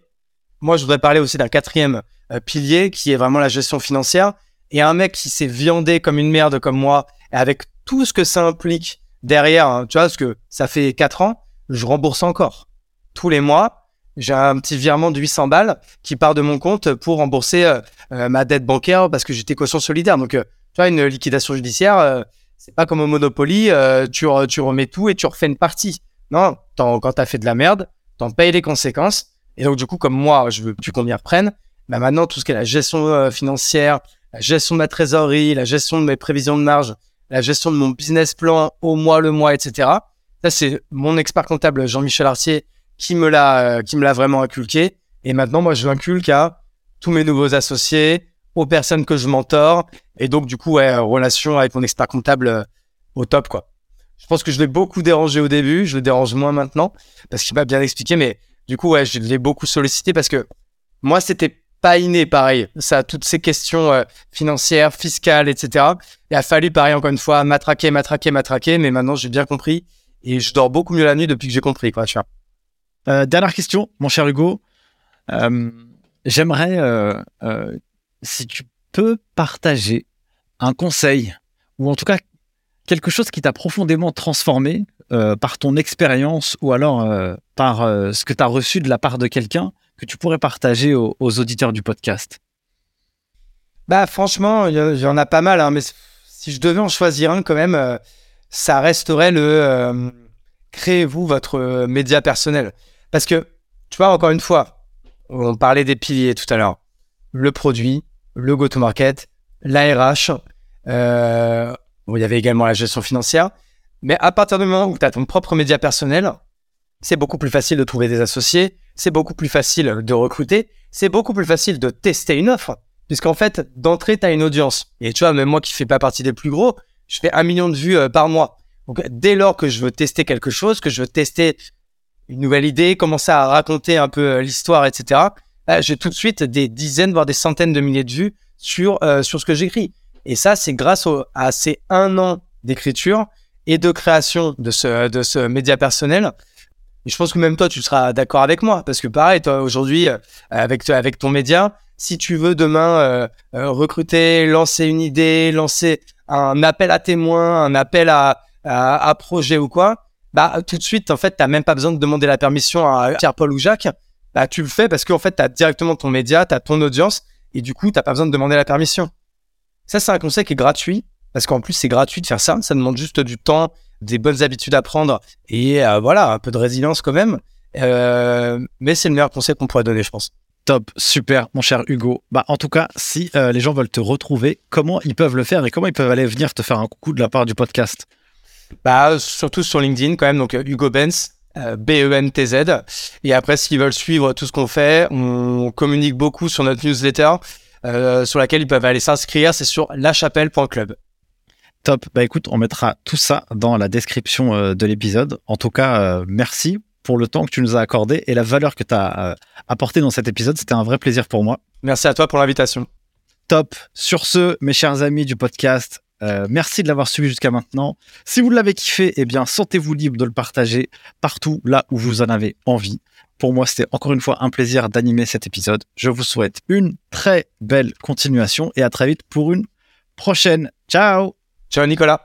moi, je voudrais parler aussi d'un quatrième pilier qui est vraiment la gestion financière et un mec qui s'est viandé comme une merde comme moi, avec tout ce que ça implique derrière, hein, tu vois, parce que ça fait 4 ans, je rembourse encore. Tous les mois, j'ai un petit virement de 800 balles qui part de mon compte pour rembourser euh, euh, ma dette bancaire parce que j'étais caution solidaire. Donc, euh, tu vois, une liquidation judiciaire, c'est pas comme au Monopoly, tu, tu remets tout et tu refais une partie. Non, quand t'as fait de la merde, t'en payes les conséquences. Et donc, du coup, comme moi, je veux plus qu'on m'y reprenne, bah maintenant, tout ce qui est la gestion financière, la gestion de ma trésorerie, la gestion de mes prévisions de marge, la gestion de mon business plan au mois le mois, etc. Ça, c'est mon expert comptable Jean-Michel Artier qui me l'a, euh, qui me l'a vraiment inculqué. Et maintenant, moi, je l'inculque à tous mes nouveaux associés, aux personnes que je mentor. Et donc, du coup, ouais, relation avec mon expert comptable euh, au top, quoi. Je pense que je l'ai beaucoup dérangé au début. Je le dérange moins maintenant parce qu'il m'a bien expliqué. Mais du coup, ouais, je l'ai beaucoup sollicité parce que moi, c'était pas inné, pareil. Ça, toutes ces questions euh, financières, fiscales, etc. Il a fallu, pareil, encore une fois, matraquer, matraquer, matraquer, mais maintenant j'ai bien compris et je dors beaucoup mieux la nuit depuis que j'ai compris. Euh, dernière question, mon cher Hugo. Euh, j'aimerais, si tu peux partager un conseil, ou en tout cas quelque chose qui t'a profondément transformé par ton expérience ou alors par ce que tu as reçu de la part de quelqu'un que tu pourrais partager aux, auditeurs du podcast? Bah franchement, il y, en a pas mal, hein, mais si je devais en choisir un quand même, euh, ça resterait le euh, créez-vous votre euh, média personnel. Parce que, tu vois, encore une fois, on parlait des piliers tout à l'heure. Le produit, le go-to-market, l'ARH, il y avait également la gestion financière. Mais à partir du moment où tu as ton propre média personnel, c'est beaucoup plus facile de trouver des associés, c'est beaucoup plus facile de recruter, c'est beaucoup plus facile de tester une offre, puisqu'en fait, d'entrée, tu as une audience. Et tu vois, même moi qui fais pas partie des plus gros, je fais un million de vues euh, par mois. Donc, dès lors que je veux tester quelque chose, que je veux tester une nouvelle idée, commencer à raconter un peu euh, l'histoire, etc., bah, j'ai tout de suite des dizaines, voire des centaines de milliers de vues sur, euh, sur ce que j'écris. Et ça, c'est grâce à ces un an d'écriture et de création de ce, de ce média personnel. Je pense que même toi, tu seras d'accord avec moi. Parce que pareil, toi, aujourd'hui, euh, avec, avec ton média, si tu veux demain euh, euh, recruter, lancer une idée, lancer un appel à témoins, un appel à, à, projet ou quoi, bah, tout de suite, en fait, tu n'as même pas besoin de demander la permission à Pierre-Paul ou Jacques. Bah, tu le fais parce qu'en fait, tu as directement ton média, tu as ton audience et du coup, tu n'as pas besoin de demander la permission. Ça, c'est un conseil qui est gratuit parce qu'en plus, c'est gratuit de faire ça. Ça demande juste du temps, des bonnes habitudes à prendre et euh, voilà, un peu de résilience quand même. Euh, mais c'est le meilleur conseil qu'on pourrait donner, je pense. Top, super, mon cher Hugo. Bah, en tout cas, si euh, les gens veulent te retrouver, comment ils peuvent le faire et comment ils peuvent aller venir te faire un coucou de la part du podcast? Bah, surtout sur LinkedIn quand même, donc Hugo Benz, B-E-N-T-Z. Et après, s'ils veulent suivre tout ce qu'on fait, on communique beaucoup sur notre newsletter, sur laquelle ils peuvent aller s'inscrire. C'est sur lachapelle.club. Top. Bah écoute, on mettra tout ça dans la description euh, de l'épisode. En tout cas, euh, merci pour le temps que tu nous as accordé et la valeur que tu as euh, apporté dans cet épisode. C'était un vrai plaisir pour moi. Merci à toi pour l'invitation. Top. Sur ce, mes chers amis du podcast, merci de l'avoir suivi jusqu'à maintenant. Si vous l'avez kiffé, eh bien, sentez-vous libre de le partager partout là où vous en avez envie. Pour moi, c'était encore une fois un plaisir d'animer cet épisode. Je vous souhaite une très belle continuation et à très vite pour une prochaine. Ciao Ciao Nicolas